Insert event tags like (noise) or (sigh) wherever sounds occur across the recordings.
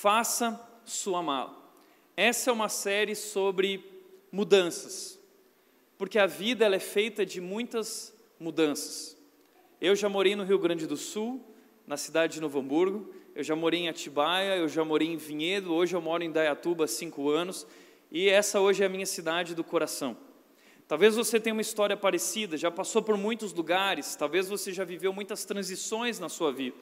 Faça sua mala. Essa é uma série sobre mudanças, porque a vida ela é feita de muitas mudanças. Eu já morei no Rio Grande do Sul, na cidade de Novo Hamburgo, eu já morei em Atibaia, eu já morei em Vinhedo, hoje eu moro em Dayatuba há cinco anos, e essa hoje é a minha cidade do coração. Talvez você tenha uma história parecida, já passou por muitos lugares, talvez você já viveu muitas transições na sua vida.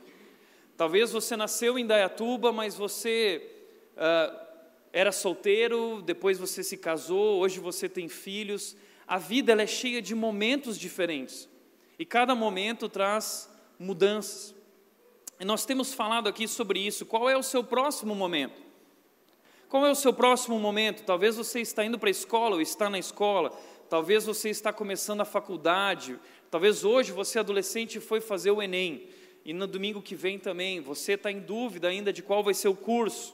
Talvez você nasceu em Dayatuba, mas você uh, era solteiro, depois você se casou, hoje você tem filhos. A vida ela é cheia de momentos diferentes e cada momento traz mudanças. E nós temos falado aqui sobre isso. Qual é o seu próximo momento? Qual é o seu próximo momento? Talvez você está indo para a escola ou está na escola. Talvez você está começando a faculdade. Talvez hoje você adolescente foi fazer o Enem e no domingo que vem também, você está em dúvida ainda de qual vai ser o curso.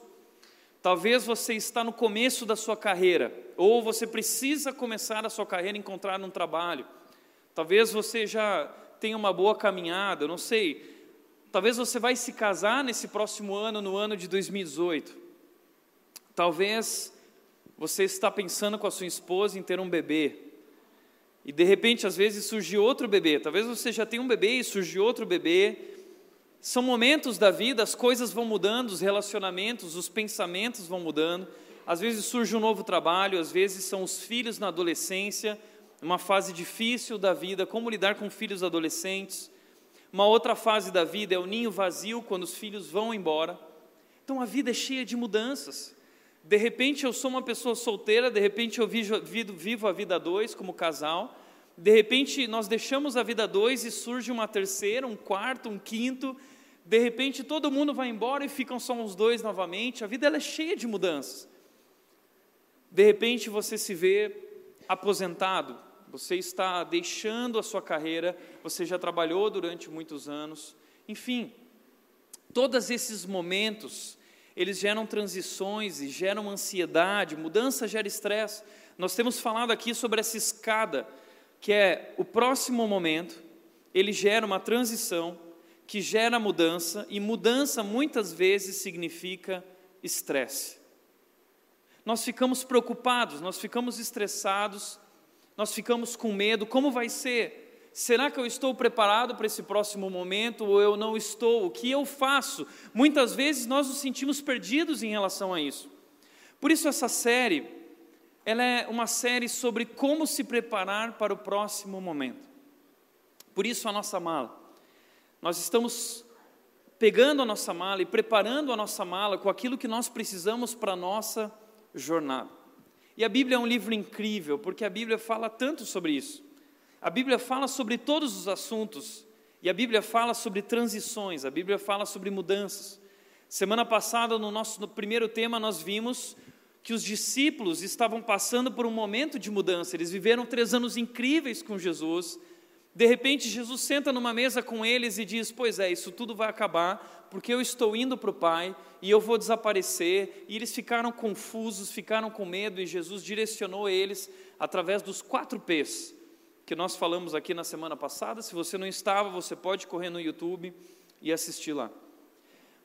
Talvez você está no começo da sua carreira, ou você precisa começar a sua carreira e encontrar um trabalho. Talvez você já tenha uma boa caminhada, não sei. Talvez você vai se casar nesse próximo ano, no ano de 2018. Talvez você está pensando com a sua esposa em ter um bebê. E de repente, às vezes, surge outro bebê. Talvez você já tenha um bebê e surge outro bebê. São momentos da vida, as coisas vão mudando, os relacionamentos, os pensamentos vão mudando. Às vezes surge um novo trabalho, às vezes são os filhos na adolescência, uma fase difícil da vida, como lidar com filhos adolescentes. Uma outra fase da vida é o ninho vazio, quando os filhos vão embora. Então a vida é cheia de mudanças. De repente eu sou uma pessoa solteira, de repente eu vivo, a vida dois como casal. De repente nós deixamos a vida dois e surge uma terceira, um quarto, um quinto, de repente todo mundo vai embora e ficam só os dois novamente. A vida ela é cheia de mudanças. De repente você se vê aposentado, você está deixando a sua carreira, você já trabalhou durante muitos anos. Enfim, todos esses momentos, eles geram transições e geram ansiedade, mudança gera estresse. Nós temos falado aqui sobre essa escada, que é o próximo momento, ele gera uma transição, que gera mudança, e mudança muitas vezes significa estresse. Nós ficamos preocupados, nós ficamos estressados, nós ficamos com medo: como vai ser? Será que eu estou preparado para esse próximo momento ou eu não estou? O que eu faço? Muitas vezes nós nos sentimos perdidos em relação a isso. Por isso, essa série, ela é uma série sobre como se preparar para o próximo momento. Por isso, a nossa mala. Nós estamos pegando a nossa mala e preparando a nossa mala com aquilo que nós precisamos para a nossa jornada. E a Bíblia é um livro incrível, porque a Bíblia fala tanto sobre isso. A Bíblia fala sobre todos os assuntos, e a Bíblia fala sobre transições, a Bíblia fala sobre mudanças. Semana passada, no nosso no primeiro tema, nós vimos que os discípulos estavam passando por um momento de mudança, eles viveram três anos incríveis com Jesus, de repente, Jesus senta numa mesa com eles e diz: Pois é, isso tudo vai acabar, porque eu estou indo para o Pai e eu vou desaparecer. E eles ficaram confusos, ficaram com medo, e Jesus direcionou eles através dos quatro P's que nós falamos aqui na semana passada. Se você não estava, você pode correr no YouTube e assistir lá.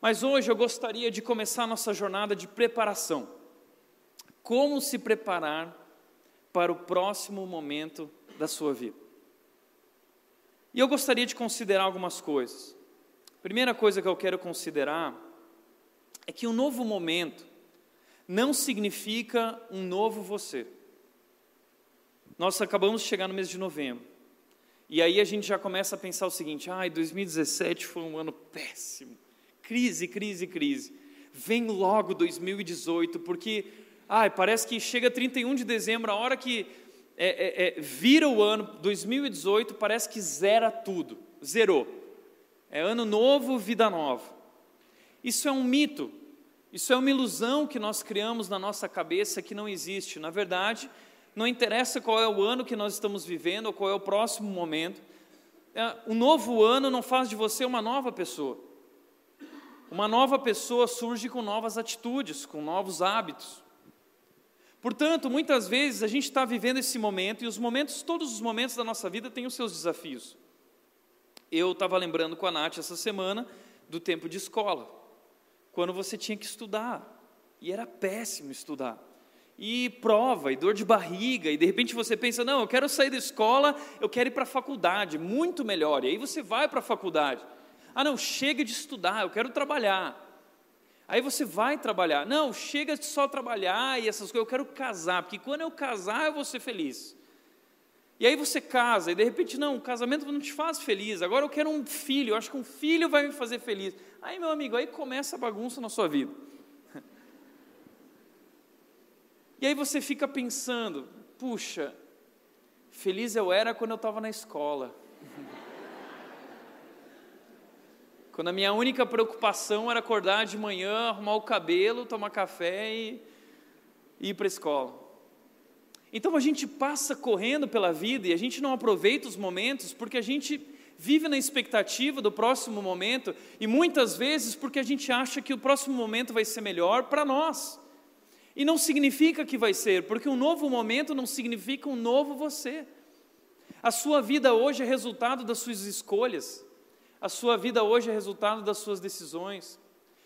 Mas hoje eu gostaria de começar a nossa jornada de preparação. Como se preparar para o próximo momento da sua vida. E eu gostaria de considerar algumas coisas. Primeira coisa que eu quero considerar é que um novo momento não significa um novo você. Nós acabamos de chegar no mês de novembro. E aí a gente já começa a pensar o seguinte: ai, 2017 foi um ano péssimo. Crise, crise, crise. Vem logo 2018, porque ai, parece que chega 31 de dezembro, a hora que é, é, é, vira o ano 2018, parece que zera tudo, zerou. É ano novo, vida nova. Isso é um mito, isso é uma ilusão que nós criamos na nossa cabeça que não existe. Na verdade, não interessa qual é o ano que nós estamos vivendo ou qual é o próximo momento. É, o novo ano não faz de você uma nova pessoa. Uma nova pessoa surge com novas atitudes, com novos hábitos. Portanto, muitas vezes a gente está vivendo esse momento e os momentos, todos os momentos da nossa vida têm os seus desafios. Eu estava lembrando com a Nath essa semana do tempo de escola. quando você tinha que estudar. E era péssimo estudar. E prova, e dor de barriga, e de repente você pensa: não, eu quero sair da escola, eu quero ir para a faculdade, muito melhor. E aí você vai para a faculdade. Ah, não, chega de estudar, eu quero trabalhar. Aí você vai trabalhar. Não, chega de só trabalhar e essas coisas, eu quero casar, porque quando eu casar eu vou ser feliz. E aí você casa, e de repente, não, o casamento não te faz feliz, agora eu quero um filho, eu acho que um filho vai me fazer feliz. Aí, meu amigo, aí começa a bagunça na sua vida. (laughs) E aí você fica pensando, puxa, feliz eu era quando eu estava na escola. Quando a minha única preocupação era acordar de manhã, arrumar o cabelo, tomar café e, e ir para a escola. Então a gente passa correndo pela vida e a gente não aproveita os momentos porque a gente vive na expectativa do próximo momento e muitas vezes porque a gente acha que o próximo momento vai ser melhor para nós. E não significa que vai ser, porque um novo momento não significa um novo você. A sua vida hoje é resultado das suas escolhas. A sua vida hoje é resultado das suas decisões.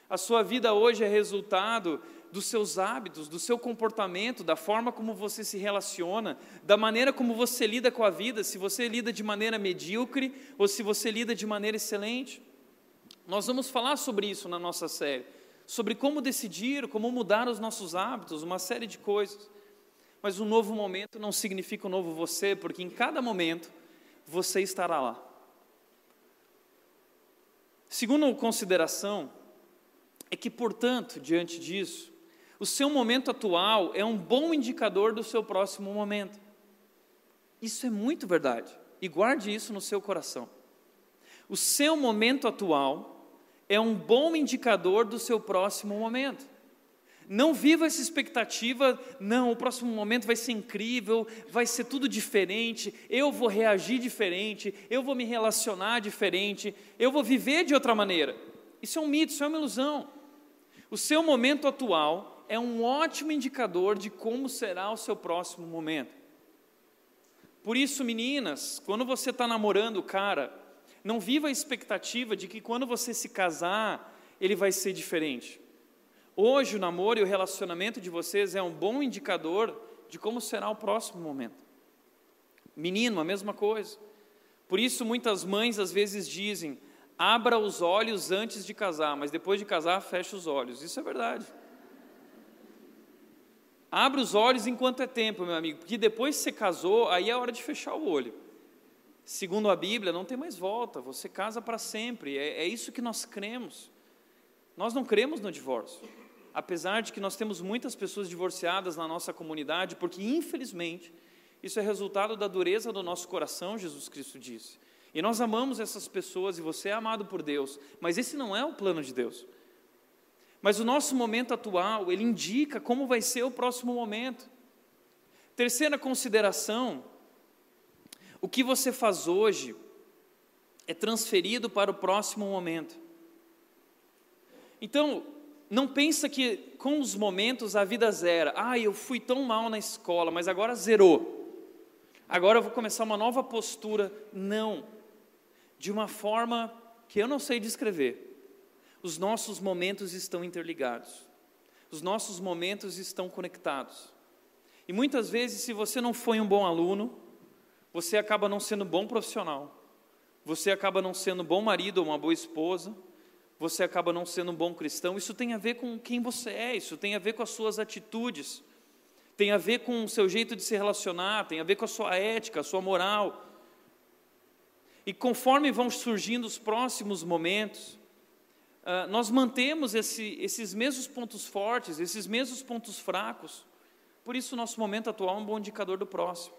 A sua vida hoje é resultado dos seus hábitos, do seu comportamento, da forma como você se relaciona, da maneira como você lida com a vida, se você lida de maneira medíocre ou se você lida de maneira excelente. Nós vamos falar sobre isso na nossa série, sobre como decidir, como mudar os nossos hábitos, uma série de coisas. Mas um novo momento não significa um novo você, porque em cada momento você estará lá. Segundo consideração, é que, portanto, diante disso, o seu momento atual é um bom indicador do seu próximo momento. Isso é muito verdade, e guarde isso no seu coração. O seu momento atual é um bom indicador do seu próximo momento. Não viva essa expectativa, não, o próximo momento vai ser incrível, vai ser tudo diferente, eu vou reagir diferente, eu vou me relacionar diferente, eu vou viver de outra maneira. Isso é um mito, isso é uma ilusão. O seu momento atual é um ótimo indicador de como será o seu próximo momento. Por isso, meninas, quando você está namorando o cara, não viva a expectativa de que quando você se casar, ele vai ser diferente. Hoje o namoro e o relacionamento de vocês é um bom indicador de como será o próximo momento. Menino, a mesma coisa. Por isso muitas mães às vezes dizem: abra os olhos antes de casar, mas depois de casar fecha os olhos. Isso é verdade. Abra os olhos enquanto é tempo, meu amigo, porque depois que você casou, aí é hora de fechar o olho. Segundo a Bíblia, não tem mais volta, você casa para sempre, é, é isso que nós cremos. Nós não cremos no divórcio apesar de que nós temos muitas pessoas divorciadas na nossa comunidade, porque infelizmente isso é resultado da dureza do nosso coração, Jesus Cristo disse. E nós amamos essas pessoas e você é amado por Deus, mas esse não é o plano de Deus. Mas o nosso momento atual, ele indica como vai ser o próximo momento. Terceira consideração: o que você faz hoje é transferido para o próximo momento. Então, não pensa que com os momentos a vida zera. Ah, eu fui tão mal na escola, mas agora zerou. Agora eu vou começar uma nova postura. Não. De uma forma que eu não sei descrever. Os nossos momentos estão interligados. Os nossos momentos estão conectados. E muitas vezes, se você não foi um bom aluno, você acaba não sendo um bom profissional. Você acaba não sendo um bom marido ou uma boa esposa você acaba não sendo um bom cristão. Isso tem a ver com quem você é, isso tem a ver com as suas atitudes, tem a ver com o seu jeito de se relacionar, tem a ver com a sua ética, a sua moral. E conforme vão surgindo os próximos momentos, uh, nós mantemos esse, esses mesmos pontos fortes, esses mesmos pontos fracos. Por isso, nosso momento atual é um bom indicador do próximo.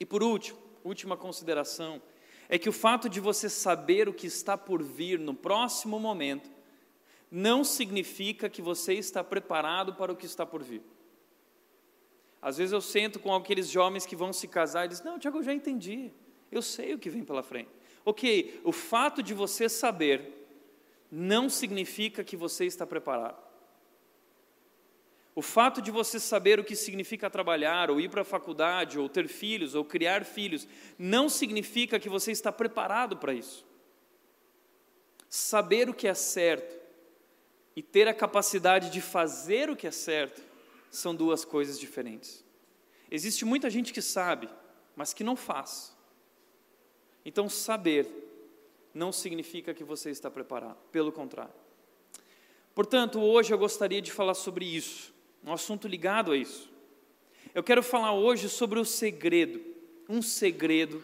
E por último, última consideração é que o fato de você saber o que está por vir no próximo momento não significa que você está preparado para o que está por vir. Às vezes eu sento com aqueles jovens que vão se casar e dizem: Não, Tiago, eu já entendi, eu sei o que vem pela frente. Ok, o fato de você saber não significa que você está preparado. O fato de você saber o que significa trabalhar, ou ir para a faculdade, ou ter filhos, ou criar filhos, não significa que você está preparado para isso. Saber o que é certo e ter a capacidade de fazer o que é certo são duas coisas diferentes. Existe muita gente que sabe, mas que não faz. Então, saber não significa que você está preparado, pelo contrário. Portanto, hoje eu gostaria de falar sobre isso, um assunto ligado a isso. Eu quero falar hoje sobre o segredo, um segredo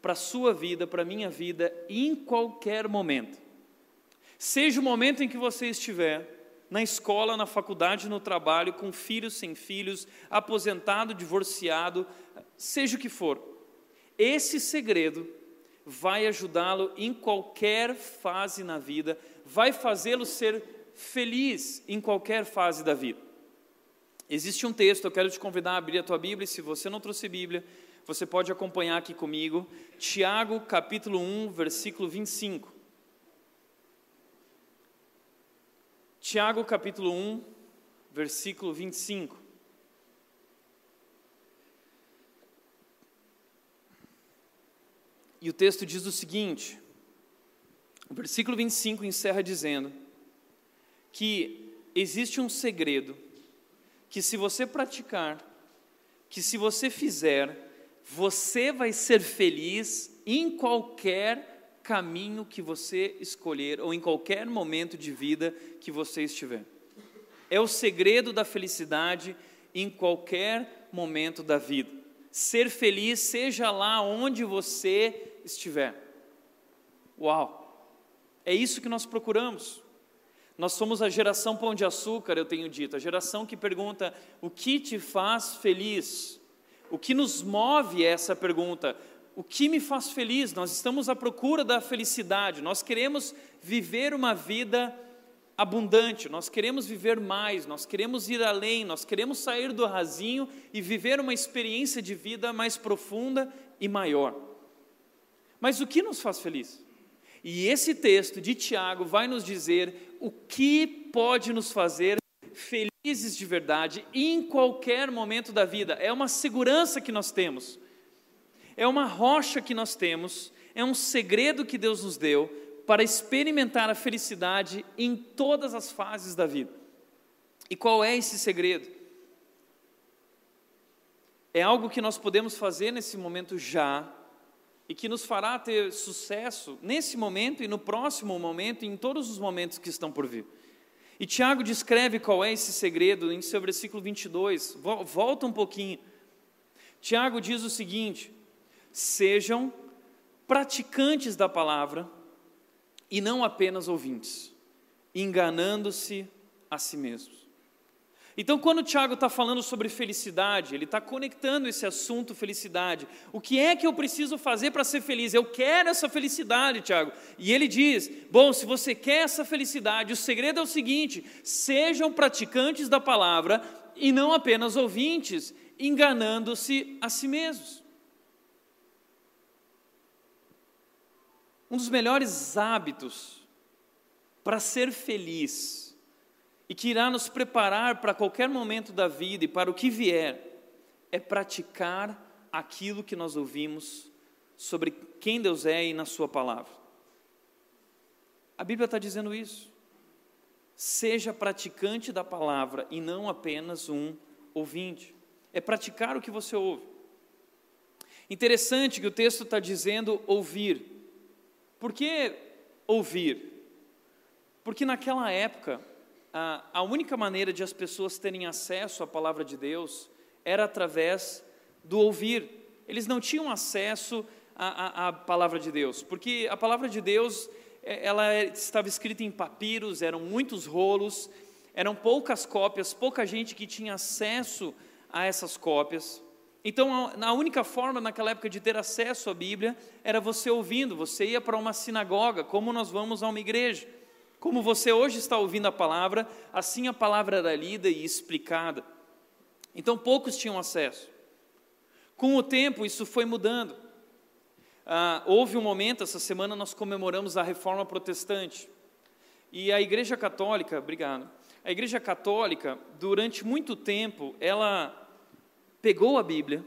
para a sua vida, para a minha vida, em qualquer momento. Seja o momento em que você estiver, na escola, na faculdade, no trabalho, com filhos, sem filhos, aposentado, divorciado, seja o que for. Esse segredo vai ajudá-lo em qualquer fase na vida, vai fazê-lo ser feliz em qualquer fase da vida. Existe um texto, eu quero te convidar a abrir a tua Bíblia, se você não trouxe Bíblia, você pode acompanhar aqui comigo, Tiago capítulo 1, versículo 25. Tiago capítulo 1, versículo 25. E o texto diz o seguinte: o versículo 25 encerra dizendo que existe um segredo que, se você praticar, que se você fizer, você vai ser feliz em qualquer caminho que você escolher ou em qualquer momento de vida que você estiver. É o segredo da felicidade em qualquer momento da vida. Ser feliz, seja lá onde você estiver. Uau! É isso que nós procuramos. Nós somos a geração pão de açúcar, eu tenho dito, a geração que pergunta: o que te faz feliz? O que nos move é essa pergunta: o que me faz feliz? Nós estamos à procura da felicidade, nós queremos viver uma vida abundante, nós queremos viver mais, nós queremos ir além, nós queremos sair do rasinho e viver uma experiência de vida mais profunda e maior. Mas o que nos faz feliz? E esse texto de Tiago vai nos dizer o que pode nos fazer felizes de verdade em qualquer momento da vida. É uma segurança que nós temos é uma rocha que nós temos, é um segredo que Deus nos deu para experimentar a felicidade em todas as fases da vida. E qual é esse segredo? É algo que nós podemos fazer nesse momento já e que nos fará ter sucesso nesse momento e no próximo momento e em todos os momentos que estão por vir. E Tiago descreve qual é esse segredo em seu versículo 22. Volta um pouquinho. Tiago diz o seguinte: sejam praticantes da palavra e não apenas ouvintes, enganando-se a si mesmos. Então, quando o Tiago está falando sobre felicidade, ele está conectando esse assunto felicidade. O que é que eu preciso fazer para ser feliz? Eu quero essa felicidade, Tiago. E ele diz: bom, se você quer essa felicidade, o segredo é o seguinte: sejam praticantes da palavra e não apenas ouvintes, enganando-se a si mesmos. Um dos melhores hábitos para ser feliz e que irá nos preparar para qualquer momento da vida e para o que vier é praticar aquilo que nós ouvimos sobre quem Deus é e na Sua palavra. A Bíblia está dizendo isso. Seja praticante da palavra e não apenas um ouvinte. É praticar o que você ouve. Interessante que o texto está dizendo ouvir. Por que ouvir? Porque naquela época, a, a única maneira de as pessoas terem acesso à palavra de Deus era através do ouvir. Eles não tinham acesso à, à, à palavra de Deus, porque a palavra de Deus é, ela é, estava escrita em papiros, eram muitos rolos, eram poucas cópias, pouca gente que tinha acesso a essas cópias. Então, a única forma naquela época de ter acesso à Bíblia era você ouvindo, você ia para uma sinagoga, como nós vamos a uma igreja. Como você hoje está ouvindo a palavra, assim a palavra era lida e explicada. Então, poucos tinham acesso. Com o tempo, isso foi mudando. Ah, houve um momento, essa semana nós comemoramos a reforma protestante. E a Igreja Católica, obrigado. A Igreja Católica, durante muito tempo, ela pegou a Bíblia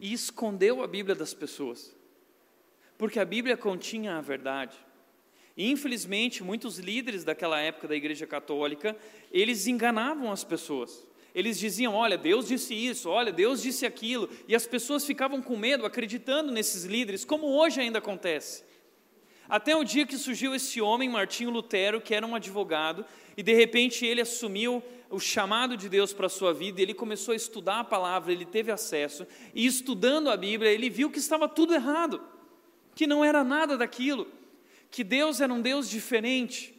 e escondeu a Bíblia das pessoas, porque a Bíblia continha a verdade. Infelizmente, muitos líderes daquela época da Igreja Católica, eles enganavam as pessoas. Eles diziam: Olha, Deus disse isso, olha, Deus disse aquilo, e as pessoas ficavam com medo, acreditando nesses líderes, como hoje ainda acontece. Até o dia que surgiu esse homem, Martinho Lutero, que era um advogado, e de repente ele assumiu o chamado de Deus para a sua vida, ele começou a estudar a palavra, ele teve acesso, e estudando a Bíblia, ele viu que estava tudo errado, que não era nada daquilo, que Deus era um Deus diferente,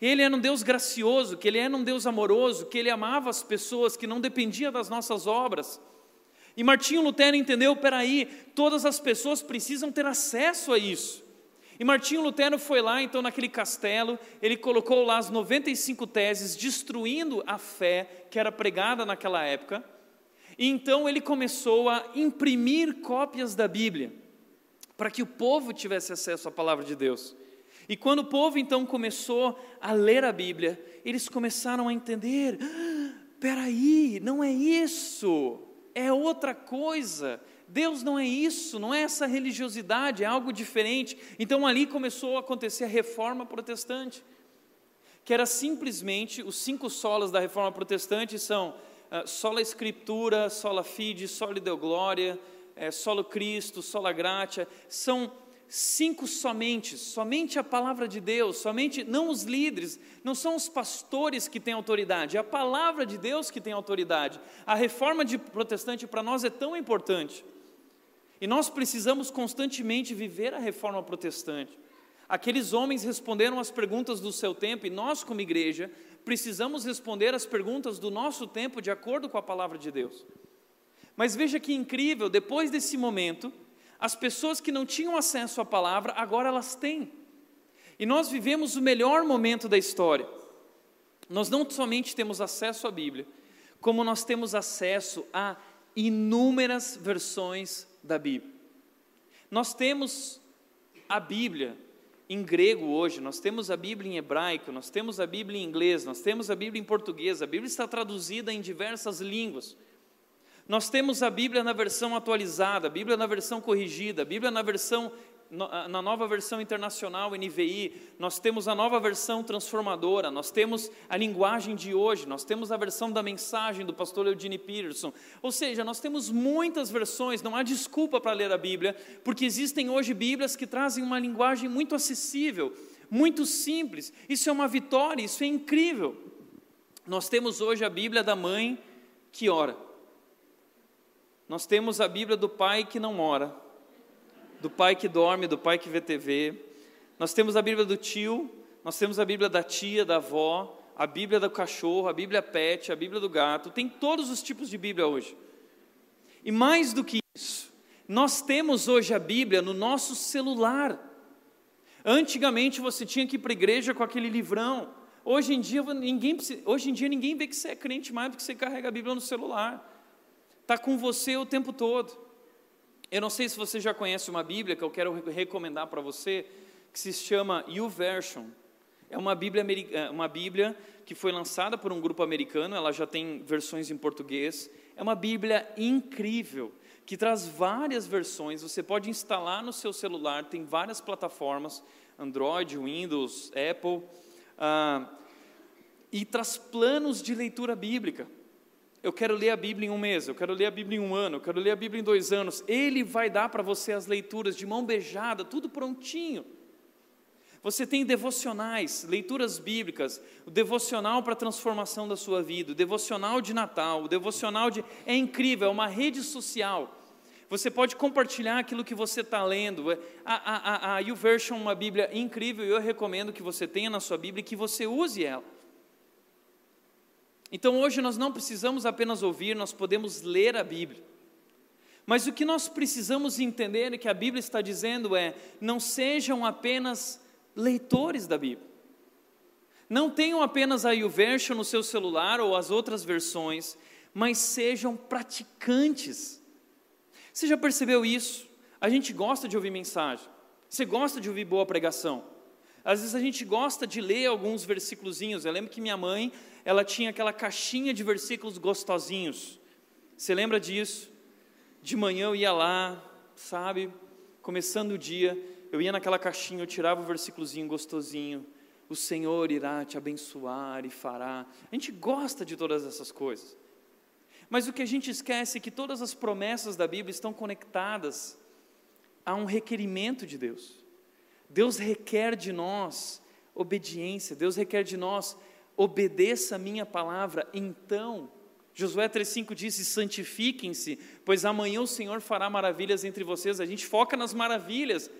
ele era um Deus gracioso, que Ele era um Deus amoroso, que Ele amava as pessoas, que não dependia das nossas obras. E Martinho Lutero entendeu: peraí, todas as pessoas precisam ter acesso a isso. E Martinho Lutero foi lá, então, naquele castelo, ele colocou lá as 95 teses, destruindo a fé que era pregada naquela época. E então ele começou a imprimir cópias da Bíblia, para que o povo tivesse acesso à palavra de Deus. E quando o povo então começou a ler a Bíblia, eles começaram a entender: ah, peraí, não é isso, é outra coisa. Deus não é isso, não é essa religiosidade, é algo diferente. Então ali começou a acontecer a reforma protestante, que era simplesmente os cinco solas da reforma protestante são uh, sola escritura, sola fide, sola deo glória, é, solo Cristo, sola gratia, são cinco somente, somente a palavra de Deus, somente não os líderes, não são os pastores que têm autoridade, é a palavra de Deus que tem autoridade. A reforma de protestante para nós é tão importante. E nós precisamos constantemente viver a reforma protestante. Aqueles homens responderam as perguntas do seu tempo e nós, como igreja, precisamos responder as perguntas do nosso tempo de acordo com a palavra de Deus. Mas veja que incrível, depois desse momento, as pessoas que não tinham acesso à palavra, agora elas têm. E nós vivemos o melhor momento da história. Nós não somente temos acesso à Bíblia, como nós temos acesso a inúmeras versões da Bíblia. Nós temos a Bíblia em grego hoje, nós temos a Bíblia em hebraico, nós temos a Bíblia em inglês, nós temos a Bíblia em português, a Bíblia está traduzida em diversas línguas. Nós temos a Bíblia na versão atualizada, a Bíblia na versão corrigida, a Bíblia na versão na nova versão internacional NVI, nós temos a nova versão transformadora, nós temos a linguagem de hoje, nós temos a versão da mensagem do pastor Eugene Peterson. Ou seja, nós temos muitas versões, não há desculpa para ler a Bíblia, porque existem hoje Bíblias que trazem uma linguagem muito acessível, muito simples. Isso é uma vitória, isso é incrível. Nós temos hoje a Bíblia da mãe que ora. Nós temos a Bíblia do pai que não ora, do pai que dorme, do pai que vê TV. Nós temos a Bíblia do tio, nós temos a Bíblia da tia, da avó, a Bíblia do cachorro, a Bíblia pet, a Bíblia do gato. Tem todos os tipos de Bíblia hoje. E mais do que isso, nós temos hoje a Bíblia no nosso celular. Antigamente você tinha que ir para a igreja com aquele livrão. Hoje em dia ninguém, hoje em dia ninguém vê que você é crente mais porque você carrega a Bíblia no celular está com você o tempo todo. Eu não sei se você já conhece uma Bíblia que eu quero recomendar para você, que se chama YouVersion. É uma Bíblia, é uma Bíblia que foi lançada por um grupo americano, ela já tem versões em português. É uma Bíblia incrível, que traz várias versões. Você pode instalar no seu celular, tem várias plataformas, Android, Windows, Apple, ah, e traz planos de leitura bíblica eu quero ler a Bíblia em um mês, eu quero ler a Bíblia em um ano, eu quero ler a Bíblia em dois anos. Ele vai dar para você as leituras de mão beijada, tudo prontinho. Você tem devocionais, leituras bíblicas, o devocional para a transformação da sua vida, o devocional de Natal, o devocional de. É incrível, é uma rede social. Você pode compartilhar aquilo que você está lendo. A, a, a, a YouVersion é uma Bíblia incrível e eu recomendo que você tenha na sua Bíblia e que você use ela. Então hoje nós não precisamos apenas ouvir, nós podemos ler a Bíblia. Mas o que nós precisamos entender e que a Bíblia está dizendo é: não sejam apenas leitores da Bíblia. Não tenham apenas a YouVersion no seu celular ou as outras versões, mas sejam praticantes. Você já percebeu isso? A gente gosta de ouvir mensagem. Você gosta de ouvir boa pregação. Às vezes a gente gosta de ler alguns versículos. Eu lembro que minha mãe, ela tinha aquela caixinha de versículos gostosinhos. Você lembra disso? De manhã eu ia lá, sabe, começando o dia, eu ia naquela caixinha, eu tirava o versículozinho gostosinho. O Senhor irá te abençoar e fará. A gente gosta de todas essas coisas. Mas o que a gente esquece é que todas as promessas da Bíblia estão conectadas a um requerimento de Deus. Deus requer de nós obediência, Deus requer de nós obedeça a minha palavra, então Josué 3,5 diz: santifiquem-se, pois amanhã o Senhor fará maravilhas entre vocês. A gente foca nas maravilhas,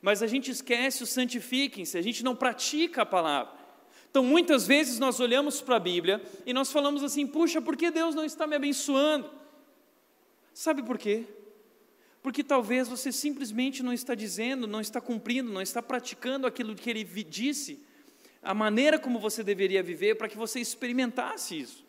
mas a gente esquece o santifiquem-se, a gente não pratica a palavra. Então, muitas vezes nós olhamos para a Bíblia e nós falamos assim: puxa, por que Deus não está me abençoando? Sabe por quê? Porque talvez você simplesmente não está dizendo, não está cumprindo, não está praticando aquilo que ele disse, a maneira como você deveria viver para que você experimentasse isso.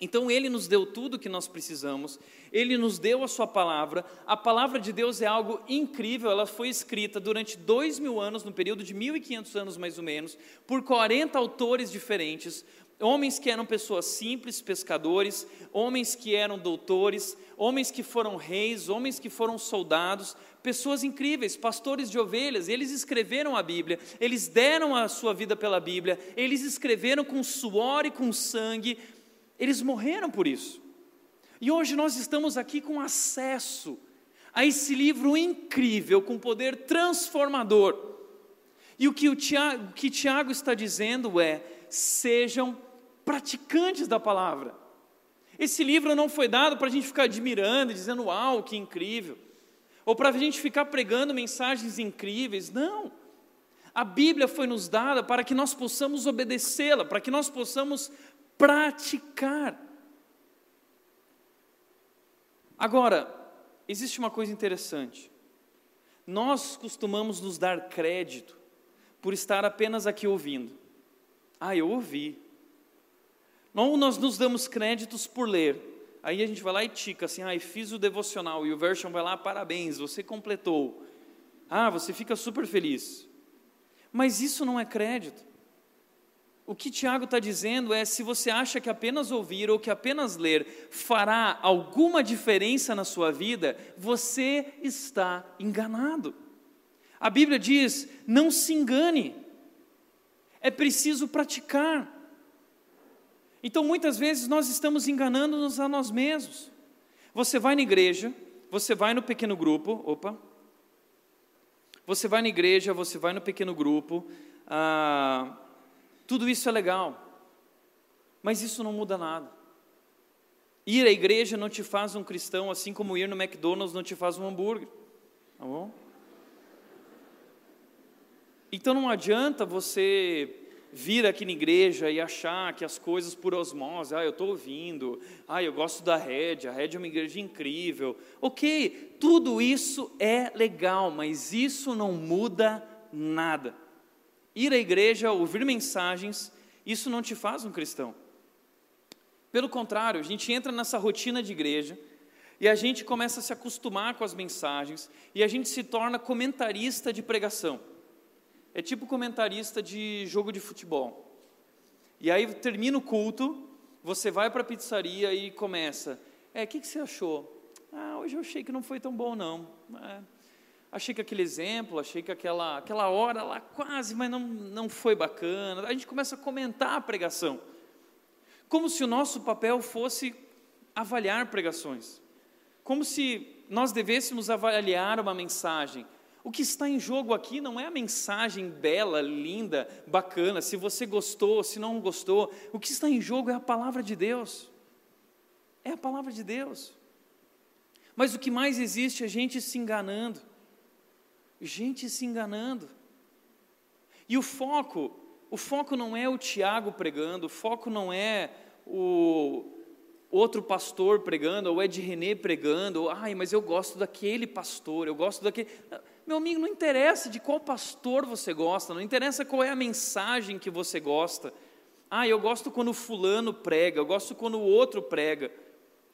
Então ele nos deu tudo o que nós precisamos, ele nos deu a sua palavra. A palavra de Deus é algo incrível, ela foi escrita durante dois mil anos, no período de 1500 anos mais ou menos, por 40 autores diferentes, homens que eram pessoas simples, pescadores, homens que eram doutores, homens que foram reis, homens que foram soldados, pessoas incríveis, pastores de ovelhas, eles escreveram a Bíblia, eles deram a sua vida pela Bíblia, eles escreveram com suor e com sangue, eles morreram por isso. E hoje nós estamos aqui com acesso a esse livro incrível, com poder transformador. E o que, o Tiago, o que Tiago está dizendo é: sejam praticantes da palavra. Esse livro não foi dado para a gente ficar admirando dizendo, uau, que incrível. Ou para a gente ficar pregando mensagens incríveis. Não. A Bíblia foi nos dada para que nós possamos obedecê-la, para que nós possamos praticar. Agora, existe uma coisa interessante. Nós costumamos nos dar crédito por estar apenas aqui ouvindo. Ah, eu ouvi. Não nós nos damos créditos por ler. Aí a gente vai lá e tica assim, ah, fiz o devocional, e o version vai lá, parabéns, você completou. Ah, você fica super feliz. Mas isso não é crédito. O que Tiago está dizendo é: se você acha que apenas ouvir ou que apenas ler fará alguma diferença na sua vida, você está enganado. A Bíblia diz: não se engane, é preciso praticar. Então, muitas vezes, nós estamos enganando-nos a nós mesmos. Você vai na igreja, você vai no pequeno grupo, opa. Você vai na igreja, você vai no pequeno grupo, ah, tudo isso é legal, mas isso não muda nada. Ir à igreja não te faz um cristão, assim como ir no McDonald's não te faz um hambúrguer, tá bom? Então não adianta você vir aqui na igreja e achar que as coisas por osmose, ah, eu estou ouvindo, ah, eu gosto da Red, a Red é uma igreja incrível. Ok, tudo isso é legal, mas isso não muda nada. Ir à igreja, ouvir mensagens, isso não te faz um cristão. Pelo contrário, a gente entra nessa rotina de igreja e a gente começa a se acostumar com as mensagens e a gente se torna comentarista de pregação. É tipo comentarista de jogo de futebol. E aí termina o culto, você vai para a pizzaria e começa. É, o que, que, você achou? Ah, hoje eu achei que não foi tão bom, não. É, achei que aquele exemplo, achei que aquela, aquela hora lá quase, mas não, não foi bacana. A gente começa a comentar a pregação. Como se o nosso papel fosse avaliar pregações. Como se nós devêssemos avaliar uma mensagem. O que está em jogo aqui não é a mensagem bela, linda, bacana, se você gostou, se não gostou. O que está em jogo é a palavra de Deus. É a palavra de Deus. Mas o que mais existe é gente se enganando. Gente se enganando. E o foco, o foco não é o Tiago pregando, o foco não é o outro pastor pregando, ou Ed René pregando, ou, ai, mas eu gosto daquele pastor, eu gosto daquele. Meu amigo, não interessa de qual pastor você gosta, não interessa qual é a mensagem que você gosta. Ah, eu gosto quando fulano prega, eu gosto quando o outro prega.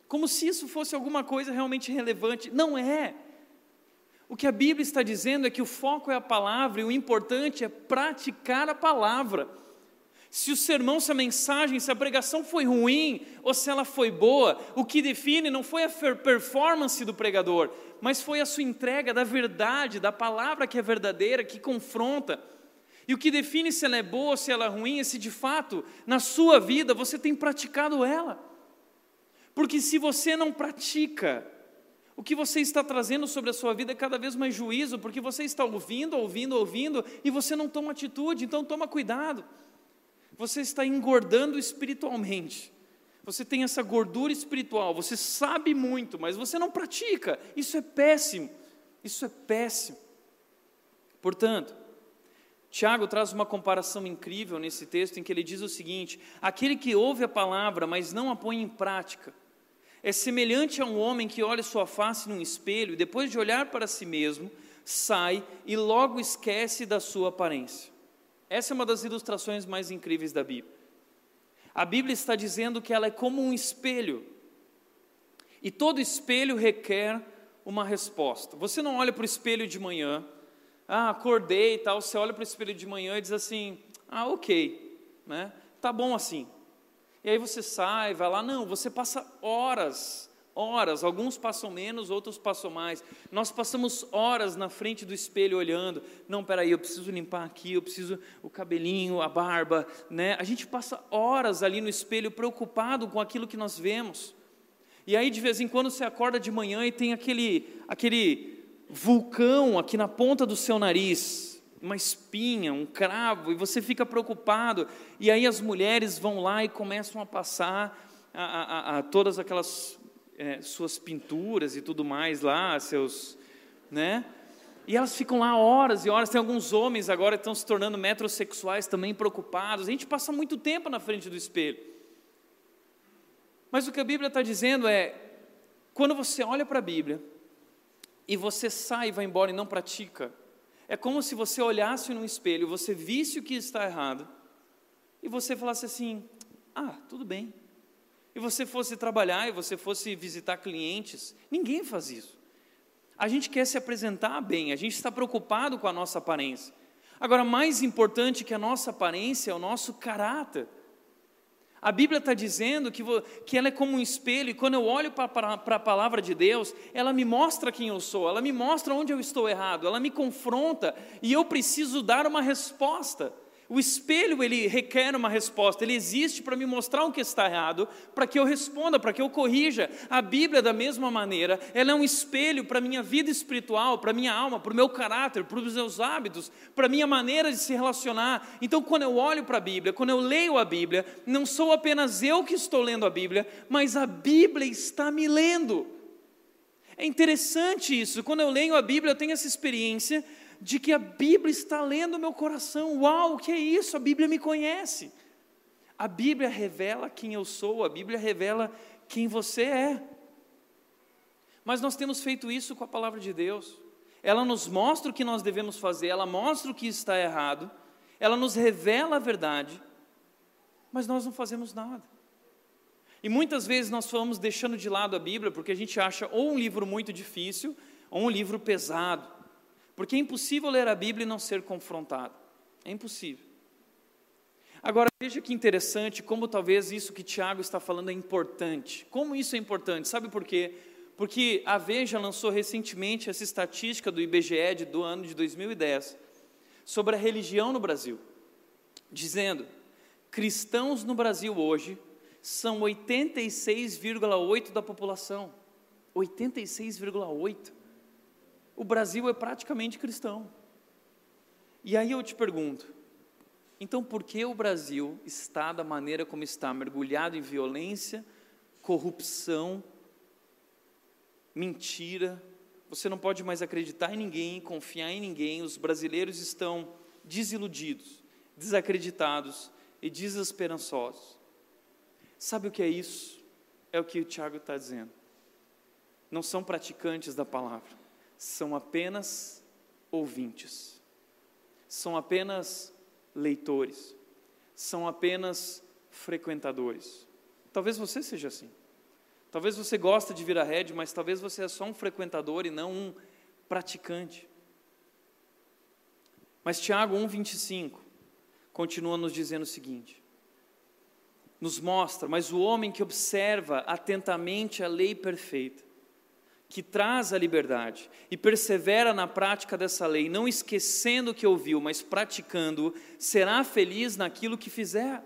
Como se isso fosse alguma coisa realmente relevante. Não é. O que a Bíblia está dizendo é que o foco é a palavra e o importante é praticar a palavra. Se o sermão, se a mensagem, se a pregação foi ruim ou se ela foi boa, o que define não foi a performance do pregador, mas foi a sua entrega da verdade, da palavra que é verdadeira, que confronta. E o que define se ela é boa ou se ela é ruim é se de fato, na sua vida, você tem praticado ela. Porque se você não pratica, o que você está trazendo sobre a sua vida é cada vez mais juízo, porque você está ouvindo, ouvindo, ouvindo, e você não toma atitude, então toma cuidado. Você está engordando espiritualmente. Você tem essa gordura espiritual, você sabe muito, mas você não pratica. Isso é péssimo. Isso é péssimo. Portanto, Tiago traz uma comparação incrível nesse texto em que ele diz o seguinte: aquele que ouve a palavra, mas não a põe em prática, é semelhante a um homem que olha sua face num espelho e depois de olhar para si mesmo, sai e logo esquece da sua aparência. Essa é uma das ilustrações mais incríveis da Bíblia. A Bíblia está dizendo que ela é como um espelho. E todo espelho requer uma resposta. Você não olha para o espelho de manhã ah, acordei e tal, você olha para o espelho de manhã e diz assim, ah, ok, né? Tá bom assim. E aí você sai, vai lá, não, você passa horas, horas, alguns passam menos, outros passam mais. Nós passamos horas na frente do espelho olhando, não, peraí, eu preciso limpar aqui, eu preciso o cabelinho, a barba, né? A gente passa horas ali no espelho preocupado com aquilo que nós vemos. E aí de vez em quando você acorda de manhã e tem aquele aquele vulcão aqui na ponta do seu nariz, uma espinha, um cravo, e você fica preocupado. E aí as mulheres vão lá e começam a passar a, a, a todas aquelas é, suas pinturas e tudo mais lá, seus, né? E elas ficam lá horas e horas. Tem alguns homens agora que estão se tornando metrosexuais também preocupados. A gente passa muito tempo na frente do espelho. Mas o que a Bíblia está dizendo é: quando você olha para a Bíblia, e você sai vai embora e não pratica. É como se você olhasse no espelho, você visse o que está errado e você falasse assim: "Ah, tudo bem". E você fosse trabalhar e você fosse visitar clientes, ninguém faz isso. A gente quer se apresentar bem, a gente está preocupado com a nossa aparência. Agora, mais importante que a nossa aparência é o nosso caráter. A Bíblia está dizendo que, que ela é como um espelho, e quando eu olho para a palavra de Deus, ela me mostra quem eu sou, ela me mostra onde eu estou errado, ela me confronta e eu preciso dar uma resposta. O espelho, ele requer uma resposta, ele existe para me mostrar o que está errado, para que eu responda, para que eu corrija. A Bíblia, da mesma maneira, ela é um espelho para a minha vida espiritual, para a minha alma, para o meu caráter, para os meus hábitos, para a minha maneira de se relacionar. Então, quando eu olho para a Bíblia, quando eu leio a Bíblia, não sou apenas eu que estou lendo a Bíblia, mas a Bíblia está me lendo. É interessante isso, quando eu leio a Bíblia, eu tenho essa experiência de que a Bíblia está lendo o meu coração. Uau, o que é isso? A Bíblia me conhece. A Bíblia revela quem eu sou, a Bíblia revela quem você é. Mas nós temos feito isso com a palavra de Deus. Ela nos mostra o que nós devemos fazer, ela mostra o que está errado, ela nos revela a verdade, mas nós não fazemos nada. E muitas vezes nós vamos deixando de lado a Bíblia porque a gente acha ou um livro muito difícil ou um livro pesado. Porque é impossível ler a Bíblia e não ser confrontado. É impossível. Agora, veja que interessante como talvez isso que Tiago está falando é importante. Como isso é importante? Sabe por quê? Porque a Veja lançou recentemente essa estatística do IBGE do ano de 2010 sobre a religião no Brasil, dizendo: cristãos no Brasil hoje são 86,8% da população. 86,8% o Brasil é praticamente cristão. E aí eu te pergunto, então por que o Brasil está da maneira como está, mergulhado em violência, corrupção, mentira? Você não pode mais acreditar em ninguém, confiar em ninguém. Os brasileiros estão desiludidos, desacreditados e desesperançosos. Sabe o que é isso? É o que o Tiago está dizendo. Não são praticantes da palavra são apenas ouvintes, são apenas leitores, são apenas frequentadores. Talvez você seja assim. Talvez você goste de vir à rede, mas talvez você é só um frequentador e não um praticante. Mas Tiago 1,25 continua nos dizendo o seguinte: nos mostra, mas o homem que observa atentamente a lei perfeita, que traz a liberdade e persevera na prática dessa lei, não esquecendo o que ouviu, mas praticando, será feliz naquilo que fizer.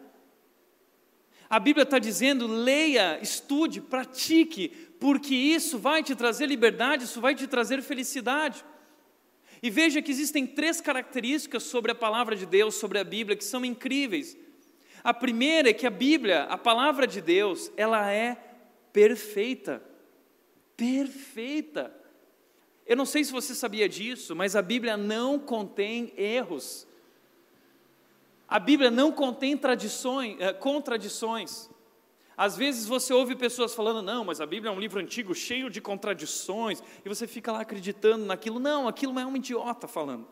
A Bíblia está dizendo: leia, estude, pratique, porque isso vai te trazer liberdade, isso vai te trazer felicidade. E veja que existem três características sobre a palavra de Deus, sobre a Bíblia, que são incríveis. A primeira é que a Bíblia, a palavra de Deus, ela é perfeita perfeita. Eu não sei se você sabia disso, mas a Bíblia não contém erros. A Bíblia não contém tradições, eh, contradições. Às vezes você ouve pessoas falando, não, mas a Bíblia é um livro antigo cheio de contradições, e você fica lá acreditando naquilo. Não, aquilo é um idiota falando.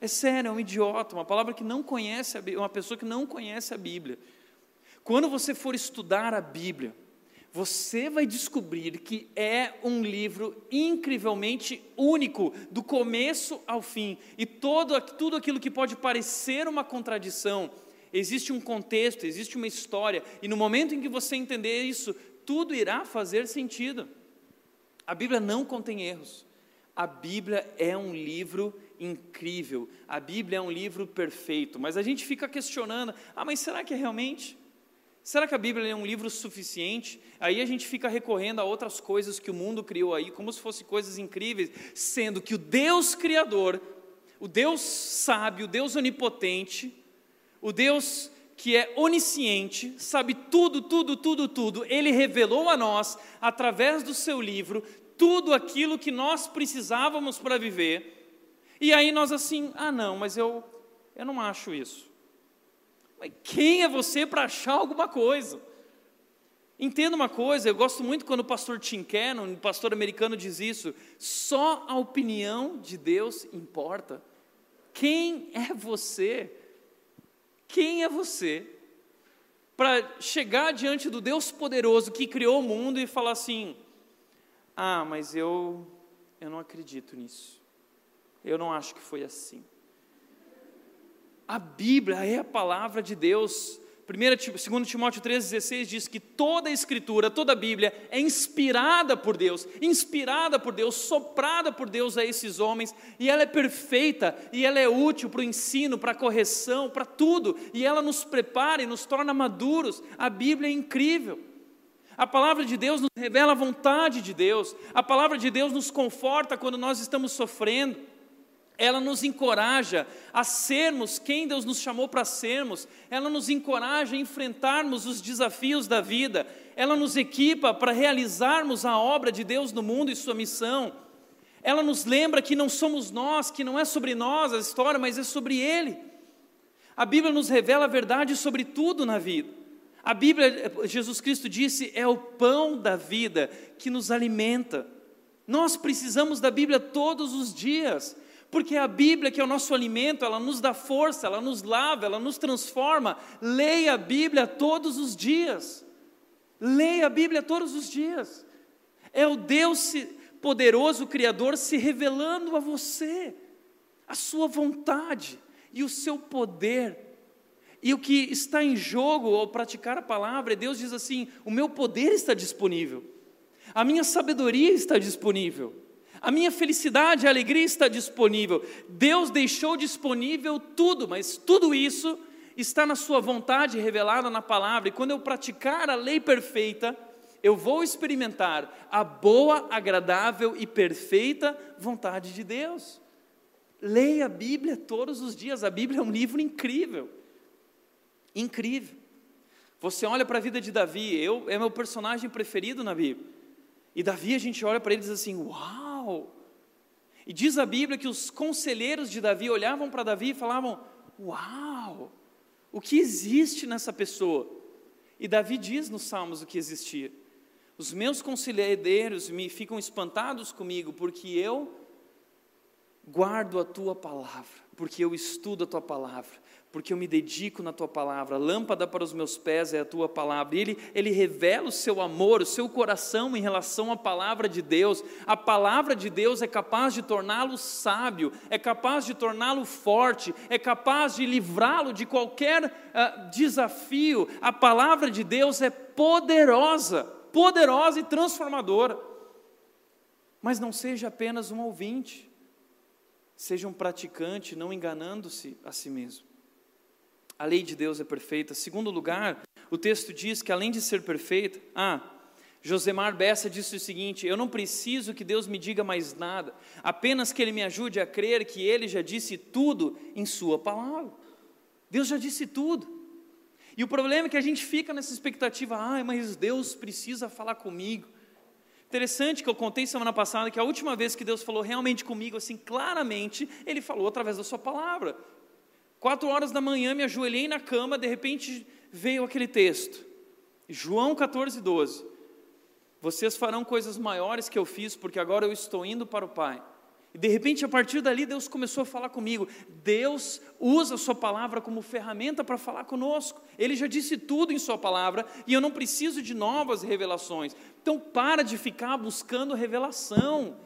É sério, é um idiota, uma palavra que não conhece, a Bíblia, uma pessoa que não conhece a Bíblia. Quando você for estudar a Bíblia, você vai descobrir que é um livro incrivelmente único, do começo ao fim. E todo, tudo aquilo que pode parecer uma contradição, existe um contexto, existe uma história, e no momento em que você entender isso, tudo irá fazer sentido. A Bíblia não contém erros. A Bíblia é um livro incrível. A Bíblia é um livro perfeito. Mas a gente fica questionando: ah, mas será que é realmente? Será que a Bíblia é um livro suficiente? Aí a gente fica recorrendo a outras coisas que o mundo criou aí, como se fossem coisas incríveis, sendo que o Deus Criador, o Deus sábio, o Deus onipotente, o Deus que é onisciente, sabe tudo, tudo, tudo, tudo, ele revelou a nós, através do seu livro, tudo aquilo que nós precisávamos para viver. E aí nós assim, ah não, mas eu, eu não acho isso. Mas quem é você para achar alguma coisa? Entenda uma coisa, eu gosto muito quando o pastor Tim Cannon, um pastor americano, diz isso: só a opinião de Deus importa. Quem é você? Quem é você para chegar diante do Deus poderoso que criou o mundo e falar assim: ah, mas eu, eu não acredito nisso, eu não acho que foi assim. A Bíblia é a palavra de Deus. 2 Timóteo 3,16 diz que toda a Escritura, toda a Bíblia é inspirada por Deus, inspirada por Deus, soprada por Deus a esses homens, e ela é perfeita, e ela é útil para o ensino, para a correção, para tudo, e ela nos prepara e nos torna maduros. A Bíblia é incrível. A palavra de Deus nos revela a vontade de Deus, a palavra de Deus nos conforta quando nós estamos sofrendo ela nos encoraja a sermos quem Deus nos chamou para sermos, ela nos encoraja a enfrentarmos os desafios da vida, ela nos equipa para realizarmos a obra de Deus no mundo e sua missão. Ela nos lembra que não somos nós, que não é sobre nós a história, mas é sobre Ele. A Bíblia nos revela a verdade sobre tudo na vida. A Bíblia, Jesus Cristo disse, é o pão da vida que nos alimenta. Nós precisamos da Bíblia todos os dias. Porque a Bíblia, que é o nosso alimento, ela nos dá força, ela nos lava, ela nos transforma. Leia a Bíblia todos os dias. Leia a Bíblia todos os dias. É o Deus poderoso, Criador, se revelando a você, a sua vontade e o seu poder. E o que está em jogo ao praticar a palavra, Deus diz assim: o meu poder está disponível, a minha sabedoria está disponível. A minha felicidade e alegria está disponível. Deus deixou disponível tudo, mas tudo isso está na Sua vontade revelada na palavra. E quando eu praticar a lei perfeita, eu vou experimentar a boa, agradável e perfeita vontade de Deus. Leia a Bíblia todos os dias. A Bíblia é um livro incrível. Incrível. Você olha para a vida de Davi, eu é meu personagem preferido na Bíblia. E Davi a gente olha para ele e diz assim: "Uau! E diz a Bíblia que os conselheiros de Davi olhavam para Davi e falavam: Uau! O que existe nessa pessoa? E Davi diz nos Salmos o que existia. Os meus conselheiros me ficam espantados comigo, porque eu guardo a tua palavra, porque eu estudo a tua palavra, porque eu me dedico na tua palavra. Lâmpada para os meus pés é a tua palavra. E ele, ele revela o seu amor, o seu coração em relação à palavra de Deus. A palavra de Deus é capaz de torná-lo sábio, é capaz de torná-lo forte, é capaz de livrá-lo de qualquer uh, desafio. A palavra de Deus é poderosa, poderosa e transformadora. Mas não seja apenas um ouvinte, seja um praticante, não enganando-se a si mesmo. A lei de Deus é perfeita. Segundo lugar, o texto diz que além de ser perfeita, ah, Josemar Bessa disse o seguinte: Eu não preciso que Deus me diga mais nada, apenas que Ele me ajude a crer que Ele já disse tudo em Sua palavra. Deus já disse tudo. E o problema é que a gente fica nessa expectativa, ah, mas Deus precisa falar comigo. Interessante que eu contei semana passada que a última vez que Deus falou realmente comigo, assim, claramente, Ele falou através da Sua palavra. Quatro horas da manhã, me ajoelhei na cama, de repente veio aquele texto. João 14, 12. Vocês farão coisas maiores que eu fiz, porque agora eu estou indo para o Pai. E de repente, a partir dali, Deus começou a falar comigo. Deus usa a Sua palavra como ferramenta para falar conosco. Ele já disse tudo em Sua palavra e eu não preciso de novas revelações. Então, para de ficar buscando revelação,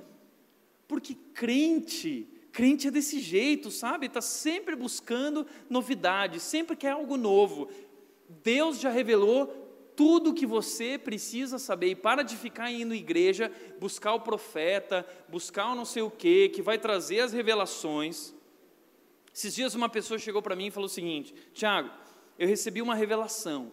porque crente Crente é desse jeito, sabe? Está sempre buscando novidade, sempre quer algo novo. Deus já revelou tudo o que você precisa saber. E para de ficar indo à igreja, buscar o profeta, buscar o não sei o que, que vai trazer as revelações. Esses dias uma pessoa chegou para mim e falou o seguinte: Tiago, eu recebi uma revelação.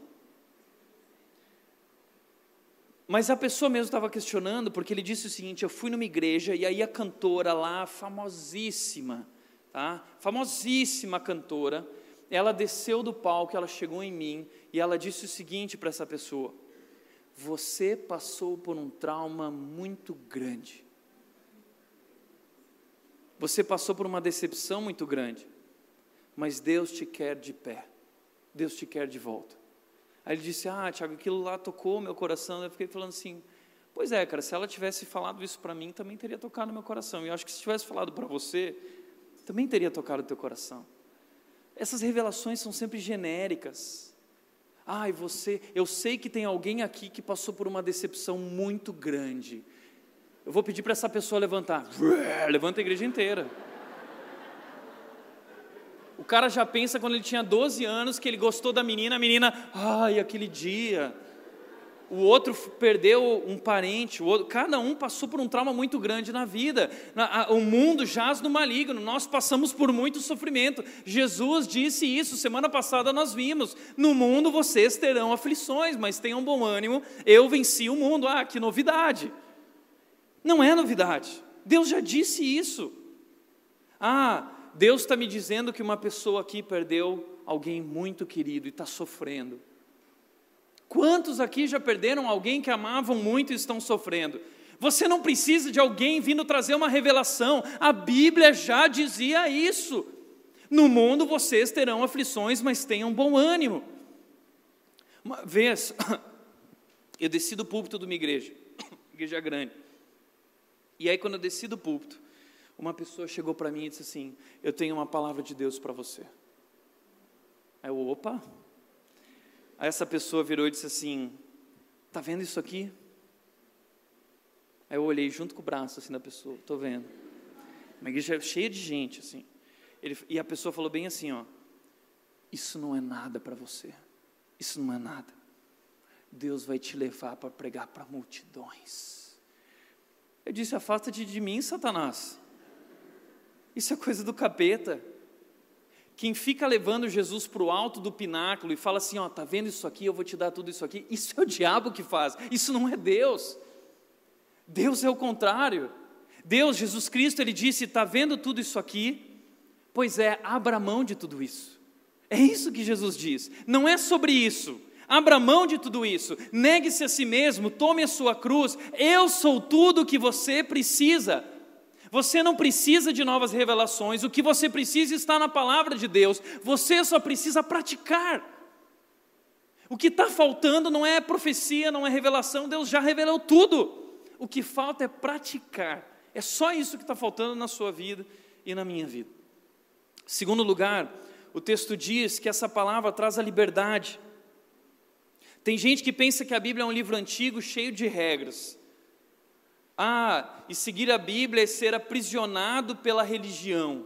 Mas a pessoa mesmo estava questionando, porque ele disse o seguinte: eu fui numa igreja e aí a cantora lá, famosíssima, tá? famosíssima cantora, ela desceu do palco, ela chegou em mim e ela disse o seguinte para essa pessoa: Você passou por um trauma muito grande. Você passou por uma decepção muito grande, mas Deus te quer de pé, Deus te quer de volta. Aí ele disse: Ah, Tiago, aquilo lá tocou meu coração. Eu fiquei falando assim: Pois é, cara, se ela tivesse falado isso para mim, também teria tocado meu coração. E eu acho que se tivesse falado para você, também teria tocado o teu coração. Essas revelações são sempre genéricas. Ai, você, eu sei que tem alguém aqui que passou por uma decepção muito grande. Eu vou pedir para essa pessoa levantar. (laughs) Levanta a igreja inteira. O cara já pensa quando ele tinha 12 anos que ele gostou da menina, a menina, ai, aquele dia. O outro perdeu um parente, o outro, cada um passou por um trauma muito grande na vida. O mundo jaz no maligno, nós passamos por muito sofrimento. Jesus disse isso, semana passada nós vimos: no mundo vocês terão aflições, mas tenham bom ânimo, eu venci o mundo. Ah, que novidade! Não é novidade, Deus já disse isso. Ah, Deus está me dizendo que uma pessoa aqui perdeu alguém muito querido e está sofrendo. Quantos aqui já perderam alguém que amavam muito e estão sofrendo? Você não precisa de alguém vindo trazer uma revelação, a Bíblia já dizia isso. No mundo vocês terão aflições, mas tenham bom ânimo. Uma vez, (coughs) eu desci do púlpito de uma igreja, (coughs) igreja grande. E aí, quando eu desci do púlpito, uma pessoa chegou para mim e disse assim: Eu tenho uma palavra de Deus para você. Aí eu, opa. Aí essa pessoa virou e disse assim: Tá vendo isso aqui? Aí eu olhei junto com o braço assim da pessoa, tô vendo. Uma igreja cheia de gente assim. Ele, e a pessoa falou bem assim, ó: Isso não é nada para você. Isso não é nada. Deus vai te levar para pregar para multidões. Eu disse: Afasta-te de mim, Satanás. Isso é coisa do capeta. Quem fica levando Jesus para o alto do pináculo e fala assim: Ó, tá vendo isso aqui? Eu vou te dar tudo isso aqui. Isso é o diabo que faz, isso não é Deus. Deus é o contrário. Deus, Jesus Cristo, ele disse: Está vendo tudo isso aqui? Pois é, abra mão de tudo isso. É isso que Jesus diz. Não é sobre isso. Abra mão de tudo isso. Negue-se a si mesmo. Tome a sua cruz. Eu sou tudo o que você precisa. Você não precisa de novas revelações, o que você precisa está na palavra de Deus, você só precisa praticar. O que está faltando não é profecia, não é revelação, Deus já revelou tudo. O que falta é praticar. É só isso que está faltando na sua vida e na minha vida. Segundo lugar, o texto diz que essa palavra traz a liberdade. Tem gente que pensa que a Bíblia é um livro antigo cheio de regras. Ah, e seguir a Bíblia é ser aprisionado pela religião.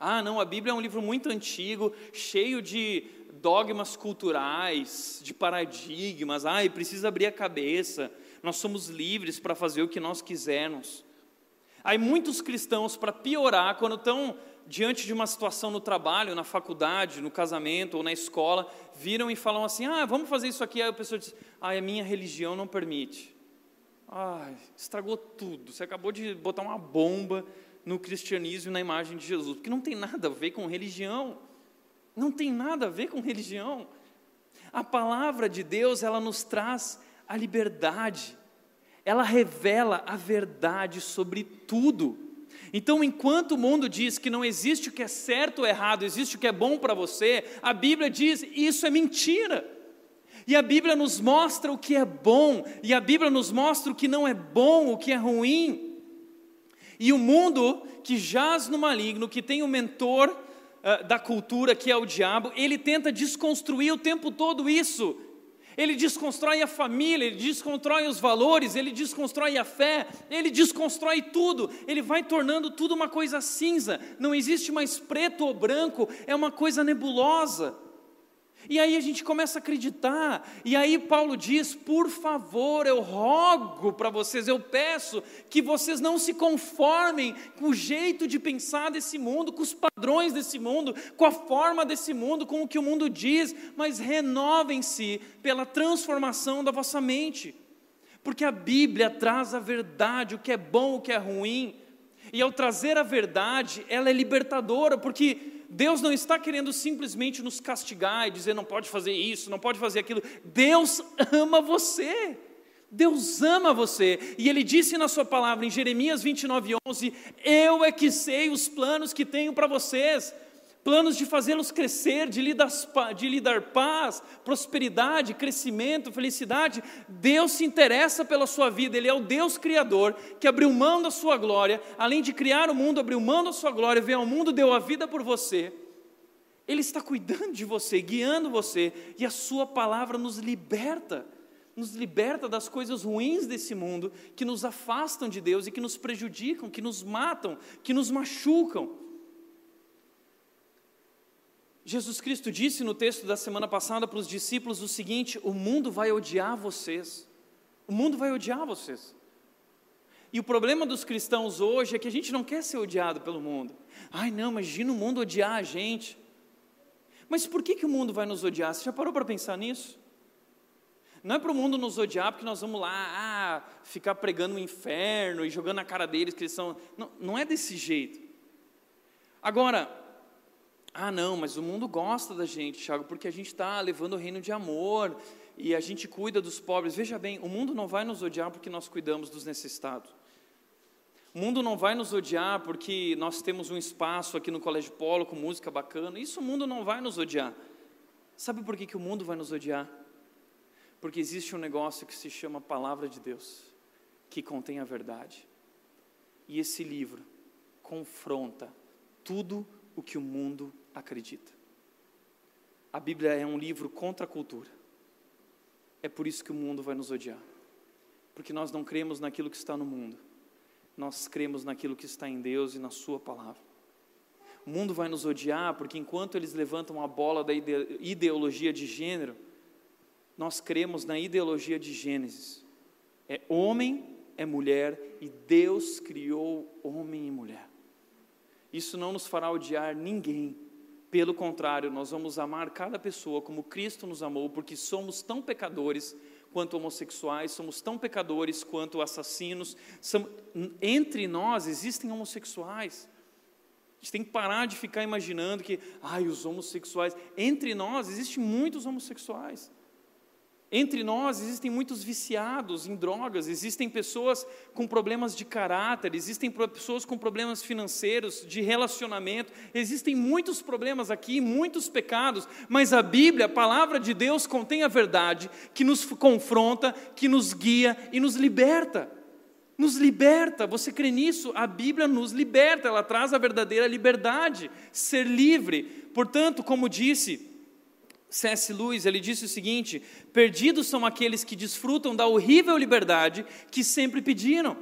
Ah, não, a Bíblia é um livro muito antigo, cheio de dogmas culturais, de paradigmas. Ah, e precisa abrir a cabeça. Nós somos livres para fazer o que nós quisermos. Aí muitos cristãos, para piorar, quando estão diante de uma situação no trabalho, na faculdade, no casamento ou na escola, viram e falam assim: ah, vamos fazer isso aqui. Aí a pessoa diz: ah, a minha religião não permite. Ah, estragou tudo. Você acabou de botar uma bomba no cristianismo e na imagem de Jesus, porque não tem nada a ver com religião. Não tem nada a ver com religião. A palavra de Deus, ela nos traz a liberdade. Ela revela a verdade sobre tudo. Então, enquanto o mundo diz que não existe o que é certo ou errado, existe o que é bom para você, a Bíblia diz isso é mentira. E a Bíblia nos mostra o que é bom, e a Bíblia nos mostra o que não é bom, o que é ruim. E o mundo que jaz no maligno, que tem o mentor uh, da cultura, que é o diabo, ele tenta desconstruir o tempo todo isso. Ele desconstrói a família, ele desconstrói os valores, ele desconstrói a fé, ele desconstrói tudo, ele vai tornando tudo uma coisa cinza, não existe mais preto ou branco, é uma coisa nebulosa. E aí a gente começa a acreditar, e aí Paulo diz: por favor, eu rogo para vocês, eu peço que vocês não se conformem com o jeito de pensar desse mundo, com os padrões desse mundo, com a forma desse mundo, com o que o mundo diz, mas renovem-se pela transformação da vossa mente, porque a Bíblia traz a verdade, o que é bom, o que é ruim, e ao trazer a verdade, ela é libertadora, porque Deus não está querendo simplesmente nos castigar e dizer não pode fazer isso, não pode fazer aquilo. Deus ama você. Deus ama você, e Ele disse na Sua palavra em Jeremias 29, 11: Eu é que sei os planos que tenho para vocês, planos de fazê-los crescer, de lhe, dar, de lhe dar paz, prosperidade, crescimento, felicidade. Deus se interessa pela sua vida, Ele é o Deus Criador que abriu mão da sua glória, além de criar o mundo, abriu mão da sua glória, veio ao mundo, deu a vida por você. Ele está cuidando de você, guiando você, e a Sua palavra nos liberta nos liberta das coisas ruins desse mundo que nos afastam de Deus e que nos prejudicam, que nos matam, que nos machucam. Jesus Cristo disse no texto da semana passada para os discípulos o seguinte: o mundo vai odiar vocês. O mundo vai odiar vocês. E o problema dos cristãos hoje é que a gente não quer ser odiado pelo mundo. Ai, não, imagina o mundo odiar a gente. Mas por que, que o mundo vai nos odiar? Você já parou para pensar nisso? Não é para o mundo nos odiar porque nós vamos lá ah, ficar pregando o inferno e jogando na cara deles que eles são. Não, não é desse jeito. Agora, ah, não, mas o mundo gosta da gente, Thiago, porque a gente está levando o reino de amor e a gente cuida dos pobres. Veja bem, o mundo não vai nos odiar porque nós cuidamos dos necessitados. O mundo não vai nos odiar porque nós temos um espaço aqui no Colégio Polo com música bacana. Isso o mundo não vai nos odiar. Sabe por que, que o mundo vai nos odiar? Porque existe um negócio que se chama Palavra de Deus, que contém a verdade. E esse livro confronta tudo o que o mundo acredita. A Bíblia é um livro contra a cultura. É por isso que o mundo vai nos odiar. Porque nós não cremos naquilo que está no mundo. Nós cremos naquilo que está em Deus e na Sua palavra. O mundo vai nos odiar porque enquanto eles levantam a bola da ideologia de gênero, nós cremos na ideologia de Gênesis. É homem, é mulher e Deus criou homem e mulher. Isso não nos fará odiar ninguém, pelo contrário, nós vamos amar cada pessoa como Cristo nos amou, porque somos tão pecadores quanto homossexuais, somos tão pecadores quanto assassinos. entre nós existem homossexuais. A gente tem que parar de ficar imaginando que, ai, os homossexuais. Entre nós existem muitos homossexuais. Entre nós existem muitos viciados em drogas, existem pessoas com problemas de caráter, existem pessoas com problemas financeiros, de relacionamento, existem muitos problemas aqui, muitos pecados, mas a Bíblia, a palavra de Deus, contém a verdade que nos confronta, que nos guia e nos liberta. nos liberta. Você crê nisso? A Bíblia nos liberta, ela traz a verdadeira liberdade, ser livre. Portanto, como disse C.S. Lewis, ele disse o seguinte: perdidos são aqueles que desfrutam da horrível liberdade que sempre pediram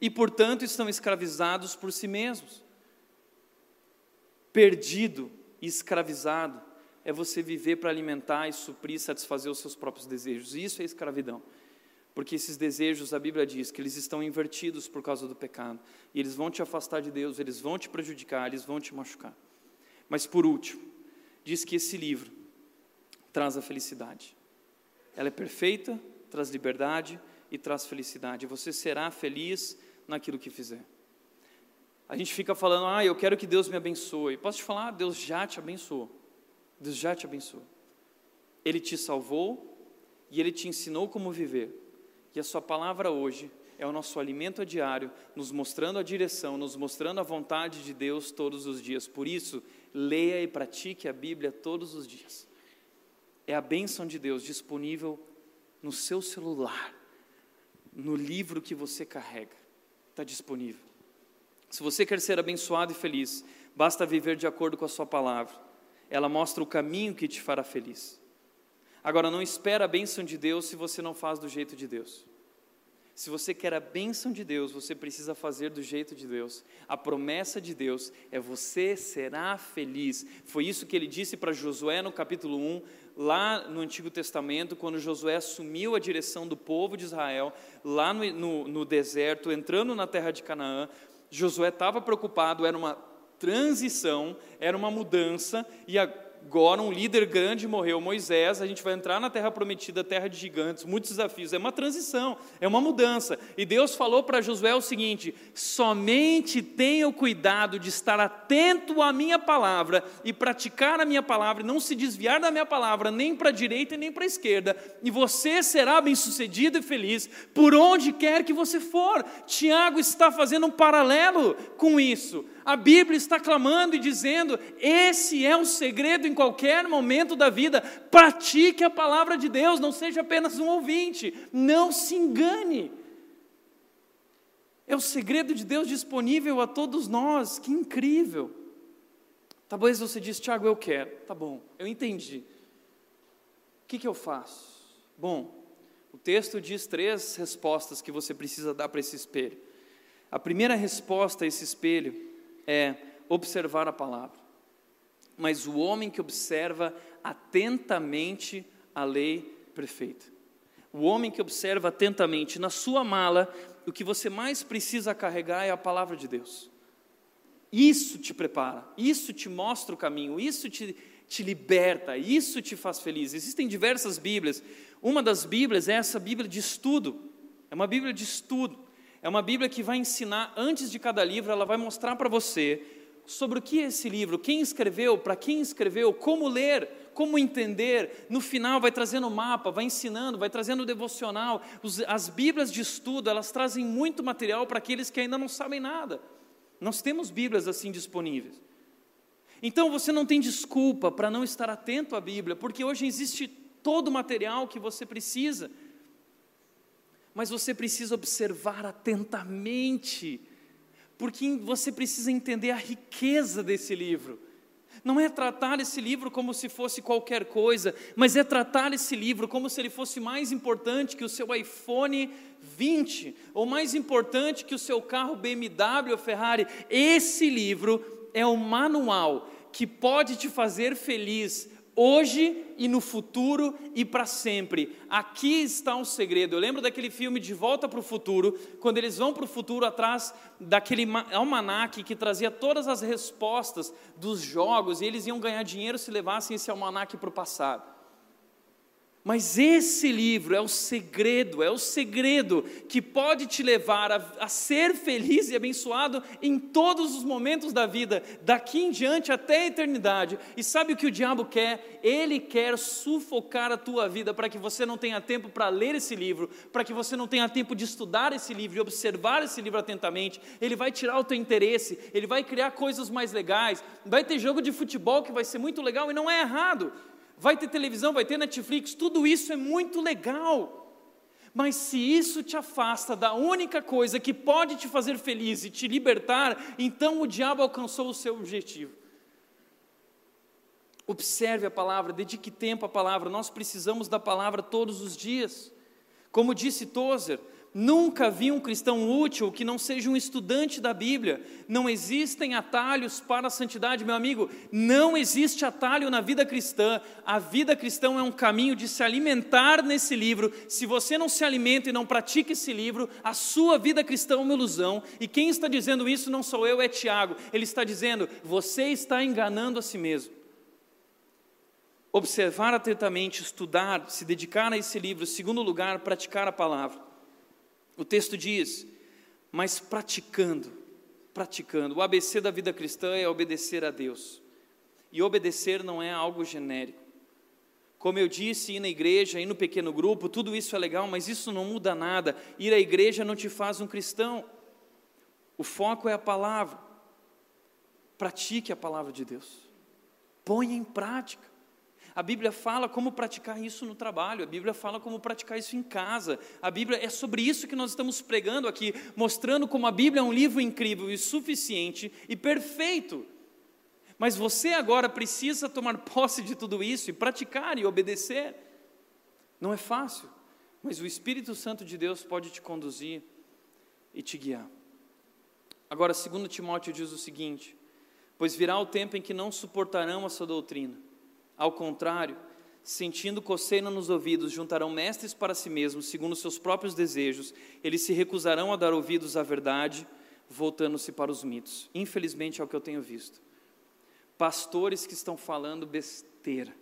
e, portanto, estão escravizados por si mesmos. Perdido e escravizado é você viver para alimentar e suprir satisfazer os seus próprios desejos. Isso é escravidão. Porque esses desejos, a Bíblia diz que eles estão invertidos por causa do pecado. E eles vão te afastar de Deus, eles vão te prejudicar, eles vão te machucar. Mas por último, diz que esse livro traz a felicidade. Ela é perfeita, traz liberdade e traz felicidade. Você será feliz naquilo que fizer. A gente fica falando, ah, eu quero que Deus me abençoe. Posso te falar? Deus já te abençoou. Deus já te abençoou. Ele te salvou e Ele te ensinou como viver. E a Sua palavra hoje é o nosso alimento diário, nos mostrando a direção, nos mostrando a vontade de Deus todos os dias. Por isso, leia e pratique a Bíblia todos os dias. É a bênção de Deus disponível no seu celular, no livro que você carrega. Está disponível. Se você quer ser abençoado e feliz, basta viver de acordo com a Sua palavra. Ela mostra o caminho que te fará feliz. Agora, não espera a bênção de Deus se você não faz do jeito de Deus. Se você quer a bênção de Deus, você precisa fazer do jeito de Deus. A promessa de Deus é você será feliz. Foi isso que ele disse para Josué no capítulo 1, lá no Antigo Testamento, quando Josué assumiu a direção do povo de Israel, lá no, no, no deserto, entrando na terra de Canaã. Josué estava preocupado, era uma transição, era uma mudança, e a agora um líder grande morreu, Moisés, a gente vai entrar na terra prometida, terra de gigantes, muitos desafios, é uma transição, é uma mudança. E Deus falou para Josué o seguinte: somente tenha o cuidado de estar atento à minha palavra e praticar a minha palavra, e não se desviar da minha palavra, nem para a direita nem para a esquerda, e você será bem-sucedido e feliz por onde quer que você for. Tiago está fazendo um paralelo com isso. A Bíblia está clamando e dizendo: esse é o segredo em qualquer momento da vida. Pratique a palavra de Deus, não seja apenas um ouvinte, não se engane. É o segredo de Deus disponível a todos nós, que incrível. Talvez você diz, Tiago, eu quero. Tá bom, eu entendi. O que, que eu faço? Bom, o texto diz três respostas que você precisa dar para esse espelho. A primeira resposta a esse espelho é observar a palavra. Mas o homem que observa atentamente a lei perfeita. O homem que observa atentamente na sua mala, o que você mais precisa carregar é a palavra de Deus. Isso te prepara, isso te mostra o caminho, isso te, te liberta, isso te faz feliz. Existem diversas Bíblias. Uma das Bíblias é essa Bíblia de estudo. É uma Bíblia de estudo. É uma Bíblia que vai ensinar, antes de cada livro, ela vai mostrar para você sobre o que é esse livro, quem escreveu, para quem escreveu, como ler, como entender. No final, vai trazendo mapa, vai ensinando, vai trazendo devocional. as Bíblias de estudo, elas trazem muito material para aqueles que ainda não sabem nada. Nós temos Bíblias assim disponíveis. Então você não tem desculpa para não estar atento à Bíblia, porque hoje existe todo o material que você precisa mas você precisa observar atentamente, porque você precisa entender a riqueza desse livro. Não é tratar esse livro como se fosse qualquer coisa, mas é tratar esse livro como se ele fosse mais importante que o seu iPhone 20, ou mais importante que o seu carro BMW ou Ferrari. Esse livro é o manual que pode te fazer feliz hoje e no futuro e para sempre. Aqui está um segredo. Eu lembro daquele filme De Volta para o Futuro, quando eles vão para o futuro atrás daquele almanaque que trazia todas as respostas dos jogos e eles iam ganhar dinheiro se levassem esse almanaque para o passado. Mas esse livro é o segredo, é o segredo que pode te levar a, a, ser feliz e abençoado em todos os momentos da vida, daqui em diante até a eternidade. E sabe o que o diabo quer? Ele quer sufocar a tua vida para que você não tenha tempo para ler esse livro, para que você não tenha tempo de estudar esse livro e observar esse livro atentamente. Ele vai tirar o teu interesse, ele vai criar coisas mais legais, vai ter jogo de futebol que vai ser muito legal e não é errado vai ter televisão, vai ter Netflix, tudo isso é muito legal. Mas se isso te afasta da única coisa que pode te fazer feliz e te libertar, então o diabo alcançou o seu objetivo. Observe a palavra, dedique tempo à palavra, nós precisamos da palavra todos os dias. Como disse Tozer, Nunca vi um cristão útil que não seja um estudante da Bíblia. Não existem atalhos para a santidade, meu amigo. Não existe atalho na vida cristã. A vida cristã é um caminho de se alimentar nesse livro. Se você não se alimenta e não pratica esse livro, a sua vida cristã é uma ilusão. E quem está dizendo isso não sou eu, é Tiago. Ele está dizendo: você está enganando a si mesmo. Observar atentamente, estudar, se dedicar a esse livro. Segundo lugar, praticar a palavra. O texto diz: mas praticando, praticando. O ABC da vida cristã é obedecer a Deus. E obedecer não é algo genérico. Como eu disse, ir na igreja, ir no pequeno grupo, tudo isso é legal, mas isso não muda nada. Ir à igreja não te faz um cristão. O foco é a palavra. Pratique a palavra de Deus. Ponha em prática. A Bíblia fala como praticar isso no trabalho, a Bíblia fala como praticar isso em casa. A Bíblia é sobre isso que nós estamos pregando aqui, mostrando como a Bíblia é um livro incrível e suficiente e perfeito. Mas você agora precisa tomar posse de tudo isso e praticar e obedecer. Não é fácil, mas o Espírito Santo de Deus pode te conduzir e te guiar. Agora, segundo Timóteo diz o seguinte: pois virá o tempo em que não suportarão essa doutrina ao contrário, sentindo coceira nos ouvidos, juntarão mestres para si mesmos, segundo seus próprios desejos. Eles se recusarão a dar ouvidos à verdade, voltando-se para os mitos. Infelizmente é o que eu tenho visto. Pastores que estão falando besteira.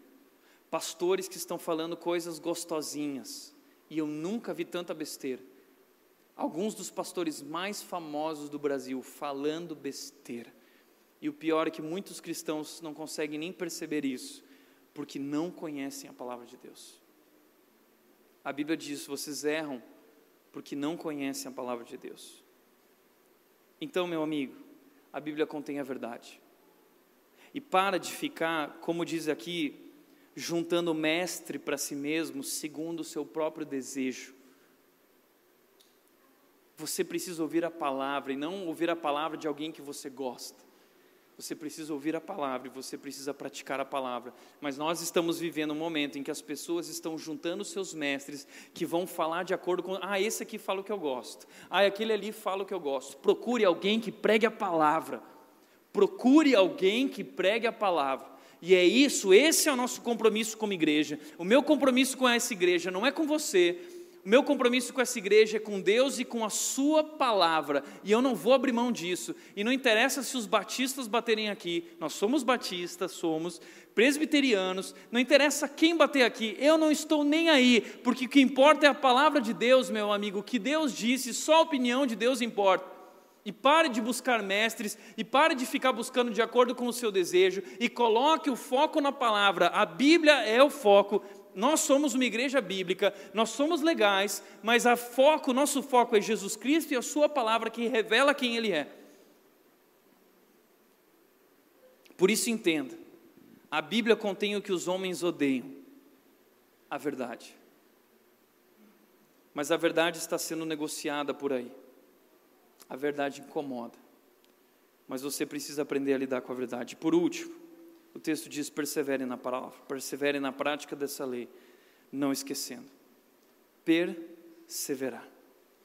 Pastores que estão falando coisas gostosinhas. E eu nunca vi tanta besteira. Alguns dos pastores mais famosos do Brasil falando besteira. E o pior é que muitos cristãos não conseguem nem perceber isso porque não conhecem a palavra de Deus. A Bíblia diz: vocês erram porque não conhecem a palavra de Deus. Então, meu amigo, a Bíblia contém a verdade. E para de ficar, como diz aqui, juntando mestre para si mesmo, segundo o seu próprio desejo. Você precisa ouvir a palavra e não ouvir a palavra de alguém que você gosta. Você precisa ouvir a palavra e você precisa praticar a palavra. Mas nós estamos vivendo um momento em que as pessoas estão juntando seus mestres que vão falar de acordo com. Ah, esse aqui fala o que eu gosto. Ah, aquele ali fala o que eu gosto. Procure alguém que pregue a palavra. Procure alguém que pregue a palavra. E é isso, esse é o nosso compromisso como igreja. O meu compromisso com essa igreja não é com você, meu compromisso com essa igreja é com Deus e com a Sua palavra, e eu não vou abrir mão disso. E não interessa se os batistas baterem aqui, nós somos batistas, somos presbiterianos, não interessa quem bater aqui, eu não estou nem aí, porque o que importa é a palavra de Deus, meu amigo, o que Deus disse, só a opinião de Deus importa. E pare de buscar mestres, e pare de ficar buscando de acordo com o seu desejo, e coloque o foco na palavra. A Bíblia é o foco, nós somos uma igreja bíblica, nós somos legais, mas a foco, nosso foco é Jesus Cristo e a Sua palavra que revela quem Ele é. Por isso entenda, a Bíblia contém o que os homens odeiam, a verdade. Mas a verdade está sendo negociada por aí. A verdade incomoda. Mas você precisa aprender a lidar com a verdade. Por último, o texto diz: persevere na palavra, persevere na prática dessa lei, não esquecendo. Perseverar.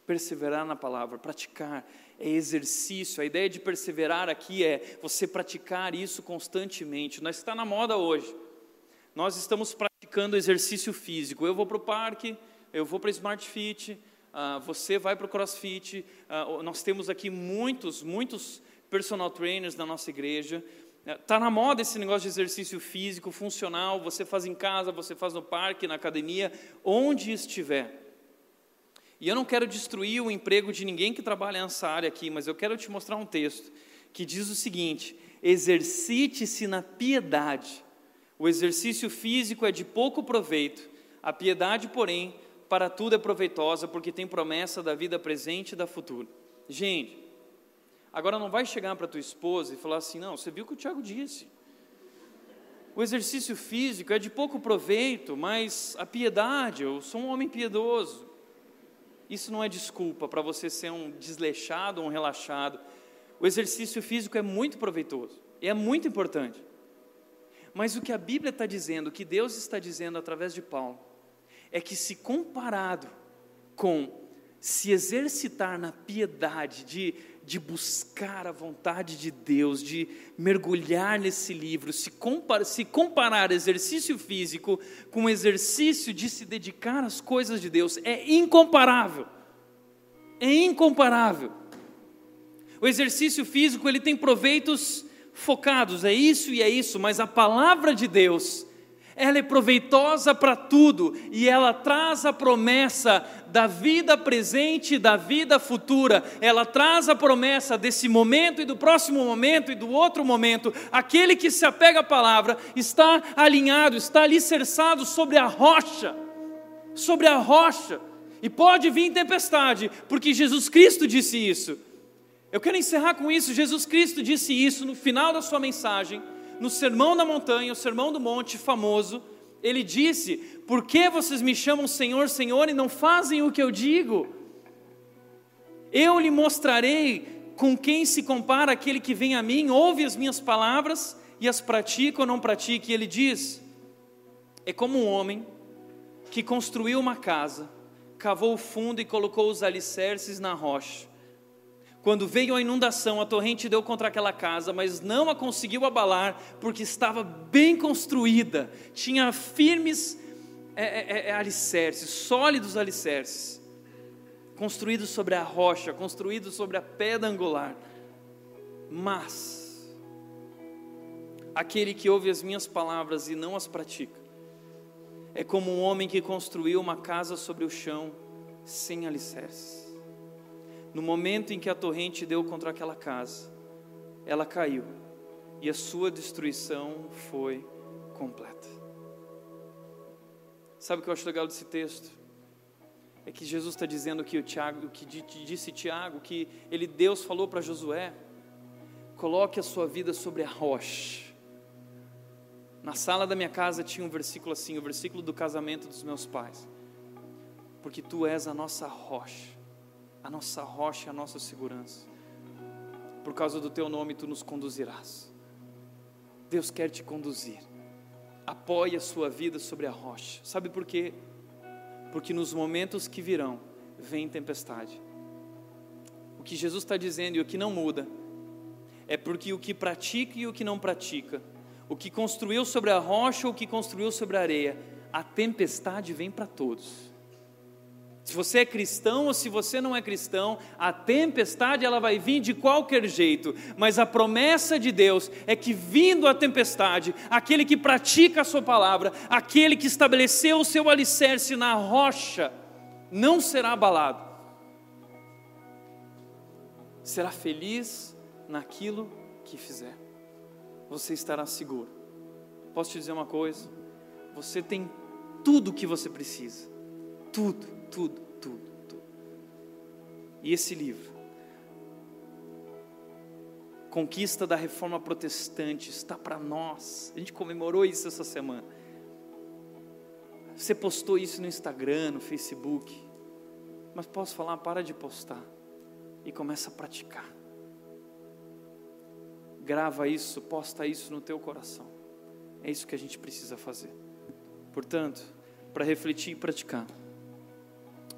Perseverar na palavra, praticar, é exercício. A ideia de perseverar aqui é você praticar isso constantemente. Nós está na moda hoje. Nós estamos praticando exercício físico. Eu vou para o parque, eu vou para o Smart Fit, uh, você vai para o CrossFit. Uh, nós temos aqui muitos, muitos personal trainers na nossa igreja. Está é, na moda esse negócio de exercício físico, funcional, você faz em casa, você faz no parque, na academia, onde estiver. E eu não quero destruir o emprego de ninguém que trabalha nessa área aqui, mas eu quero te mostrar um texto que diz o seguinte: exercite-se na piedade. O exercício físico é de pouco proveito, a piedade, porém, para tudo é proveitosa, porque tem promessa da vida presente e da futura. Gente, Agora não vai chegar para tua esposa e falar assim: não, você viu o que o Tiago disse. O exercício físico é de pouco proveito, mas a piedade, eu sou um homem piedoso. Isso não é desculpa para você ser um desleixado, um relaxado. O exercício físico é muito proveitoso é muito importante. Mas o que a Bíblia está dizendo, o que Deus está dizendo através de Paulo, é que se comparado com se exercitar na piedade, de, de buscar a vontade de Deus, de mergulhar nesse livro, se, se comparar exercício físico com exercício de se dedicar às coisas de Deus, é incomparável. É incomparável. O exercício físico ele tem proveitos focados, é isso e é isso, mas a palavra de Deus ela é proveitosa para tudo e ela traz a promessa da vida presente e da vida futura. Ela traz a promessa desse momento e do próximo momento e do outro momento. Aquele que se apega à palavra está alinhado, está alicerçado sobre a rocha. Sobre a rocha. E pode vir tempestade, porque Jesus Cristo disse isso. Eu quero encerrar com isso. Jesus Cristo disse isso no final da sua mensagem no Sermão da Montanha, o Sermão do Monte famoso, ele disse: Por que vocês me chamam Senhor, Senhor e não fazem o que eu digo? Eu lhe mostrarei com quem se compara aquele que vem a mim, ouve as minhas palavras e as pratica ou não pratica. E ele diz: É como um homem que construiu uma casa, cavou o fundo e colocou os alicerces na rocha. Quando veio a inundação, a torrente deu contra aquela casa, mas não a conseguiu abalar, porque estava bem construída, tinha firmes é, é, é, é alicerces, sólidos alicerces, construídos sobre a rocha, construídos sobre a pedra angular. Mas, aquele que ouve as minhas palavras e não as pratica, é como um homem que construiu uma casa sobre o chão sem alicerces. No momento em que a torrente deu contra aquela casa, ela caiu e a sua destruição foi completa. Sabe o que eu acho legal desse texto? É que Jesus está dizendo que o Tiago, que disse Tiago, que ele Deus falou para Josué, coloque a sua vida sobre a rocha. Na sala da minha casa tinha um versículo assim, o versículo do casamento dos meus pais. Porque tu és a nossa rocha a nossa rocha, a nossa segurança. Por causa do teu nome, tu nos conduzirás. Deus quer te conduzir. Apoie a sua vida sobre a rocha. Sabe por quê? Porque nos momentos que virão, vem tempestade. O que Jesus está dizendo e o que não muda, é porque o que pratica e o que não pratica, o que construiu sobre a rocha ou o que construiu sobre a areia, a tempestade vem para todos. Se você é cristão ou se você não é cristão, a tempestade ela vai vir de qualquer jeito, mas a promessa de Deus é que vindo a tempestade, aquele que pratica a sua palavra, aquele que estabeleceu o seu alicerce na rocha, não será abalado. Será feliz naquilo que fizer. Você estará seguro. Posso te dizer uma coisa? Você tem tudo o que você precisa. Tudo tudo, tudo, tudo. E esse livro, Conquista da Reforma Protestante, está para nós. A gente comemorou isso essa semana. Você postou isso no Instagram, no Facebook. Mas posso falar, para de postar e começa a praticar. Grava isso, posta isso no teu coração. É isso que a gente precisa fazer. Portanto, para refletir e praticar.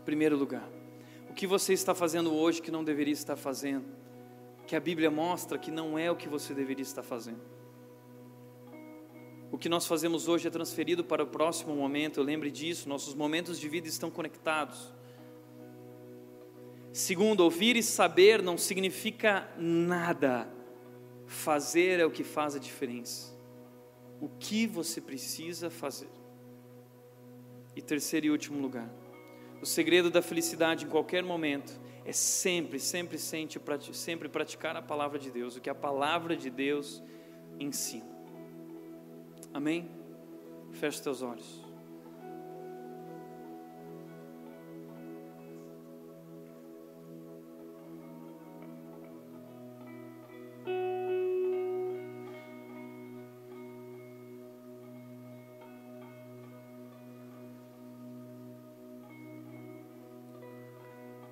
Primeiro lugar, o que você está fazendo hoje que não deveria estar fazendo, que a Bíblia mostra que não é o que você deveria estar fazendo. O que nós fazemos hoje é transferido para o próximo momento, lembre disso, nossos momentos de vida estão conectados. Segundo, ouvir e saber não significa nada, fazer é o que faz a diferença. O que você precisa fazer. E terceiro e último lugar, o segredo da felicidade em qualquer momento é sempre, sempre, sempre, praticar a palavra de Deus, o que a palavra de Deus ensina. Amém? Feche teus olhos.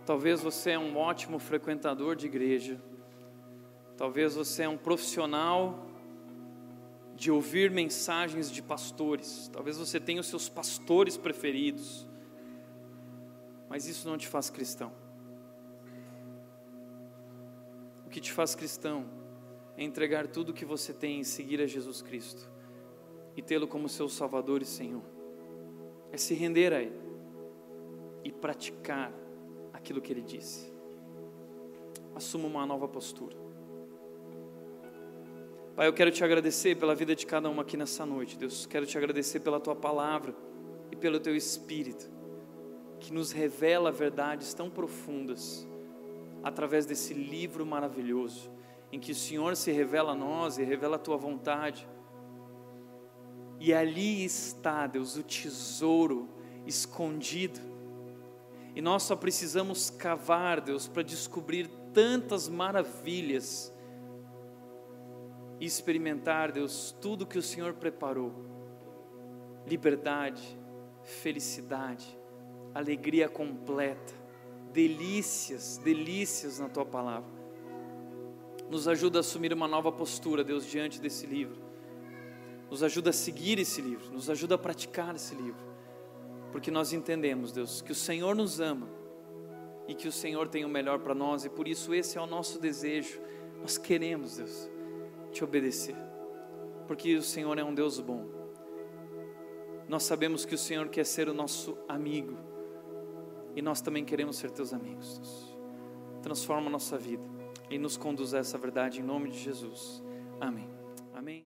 Talvez você é um ótimo frequentador de igreja. Talvez você é um profissional de ouvir mensagens de pastores. Talvez você tenha os seus pastores preferidos. Mas isso não te faz cristão. O que te faz cristão é entregar tudo o que você tem e seguir a Jesus Cristo e tê-lo como seu Salvador e Senhor. É se render a Ele e praticar aquilo que Ele disse. Assuma uma nova postura. Pai, eu quero te agradecer pela vida de cada um aqui nessa noite, Deus. Quero te agradecer pela tua palavra e pelo teu espírito, que nos revela verdades tão profundas através desse livro maravilhoso, em que o Senhor se revela a nós e revela a tua vontade. E ali está, Deus, o tesouro escondido. E nós só precisamos cavar, Deus, para descobrir tantas maravilhas e experimentar, Deus, tudo que o Senhor preparou: liberdade, felicidade, alegria completa, delícias, delícias na tua palavra. Nos ajuda a assumir uma nova postura, Deus, diante desse livro. Nos ajuda a seguir esse livro, nos ajuda a praticar esse livro. Porque nós entendemos, Deus, que o Senhor nos ama e que o Senhor tem o melhor para nós e por isso esse é o nosso desejo. Nós queremos, Deus, te obedecer, porque o Senhor é um Deus bom. Nós sabemos que o Senhor quer ser o nosso amigo e nós também queremos ser teus amigos. Deus. Transforma a nossa vida e nos conduz a essa verdade em nome de Jesus. Amém. Amém.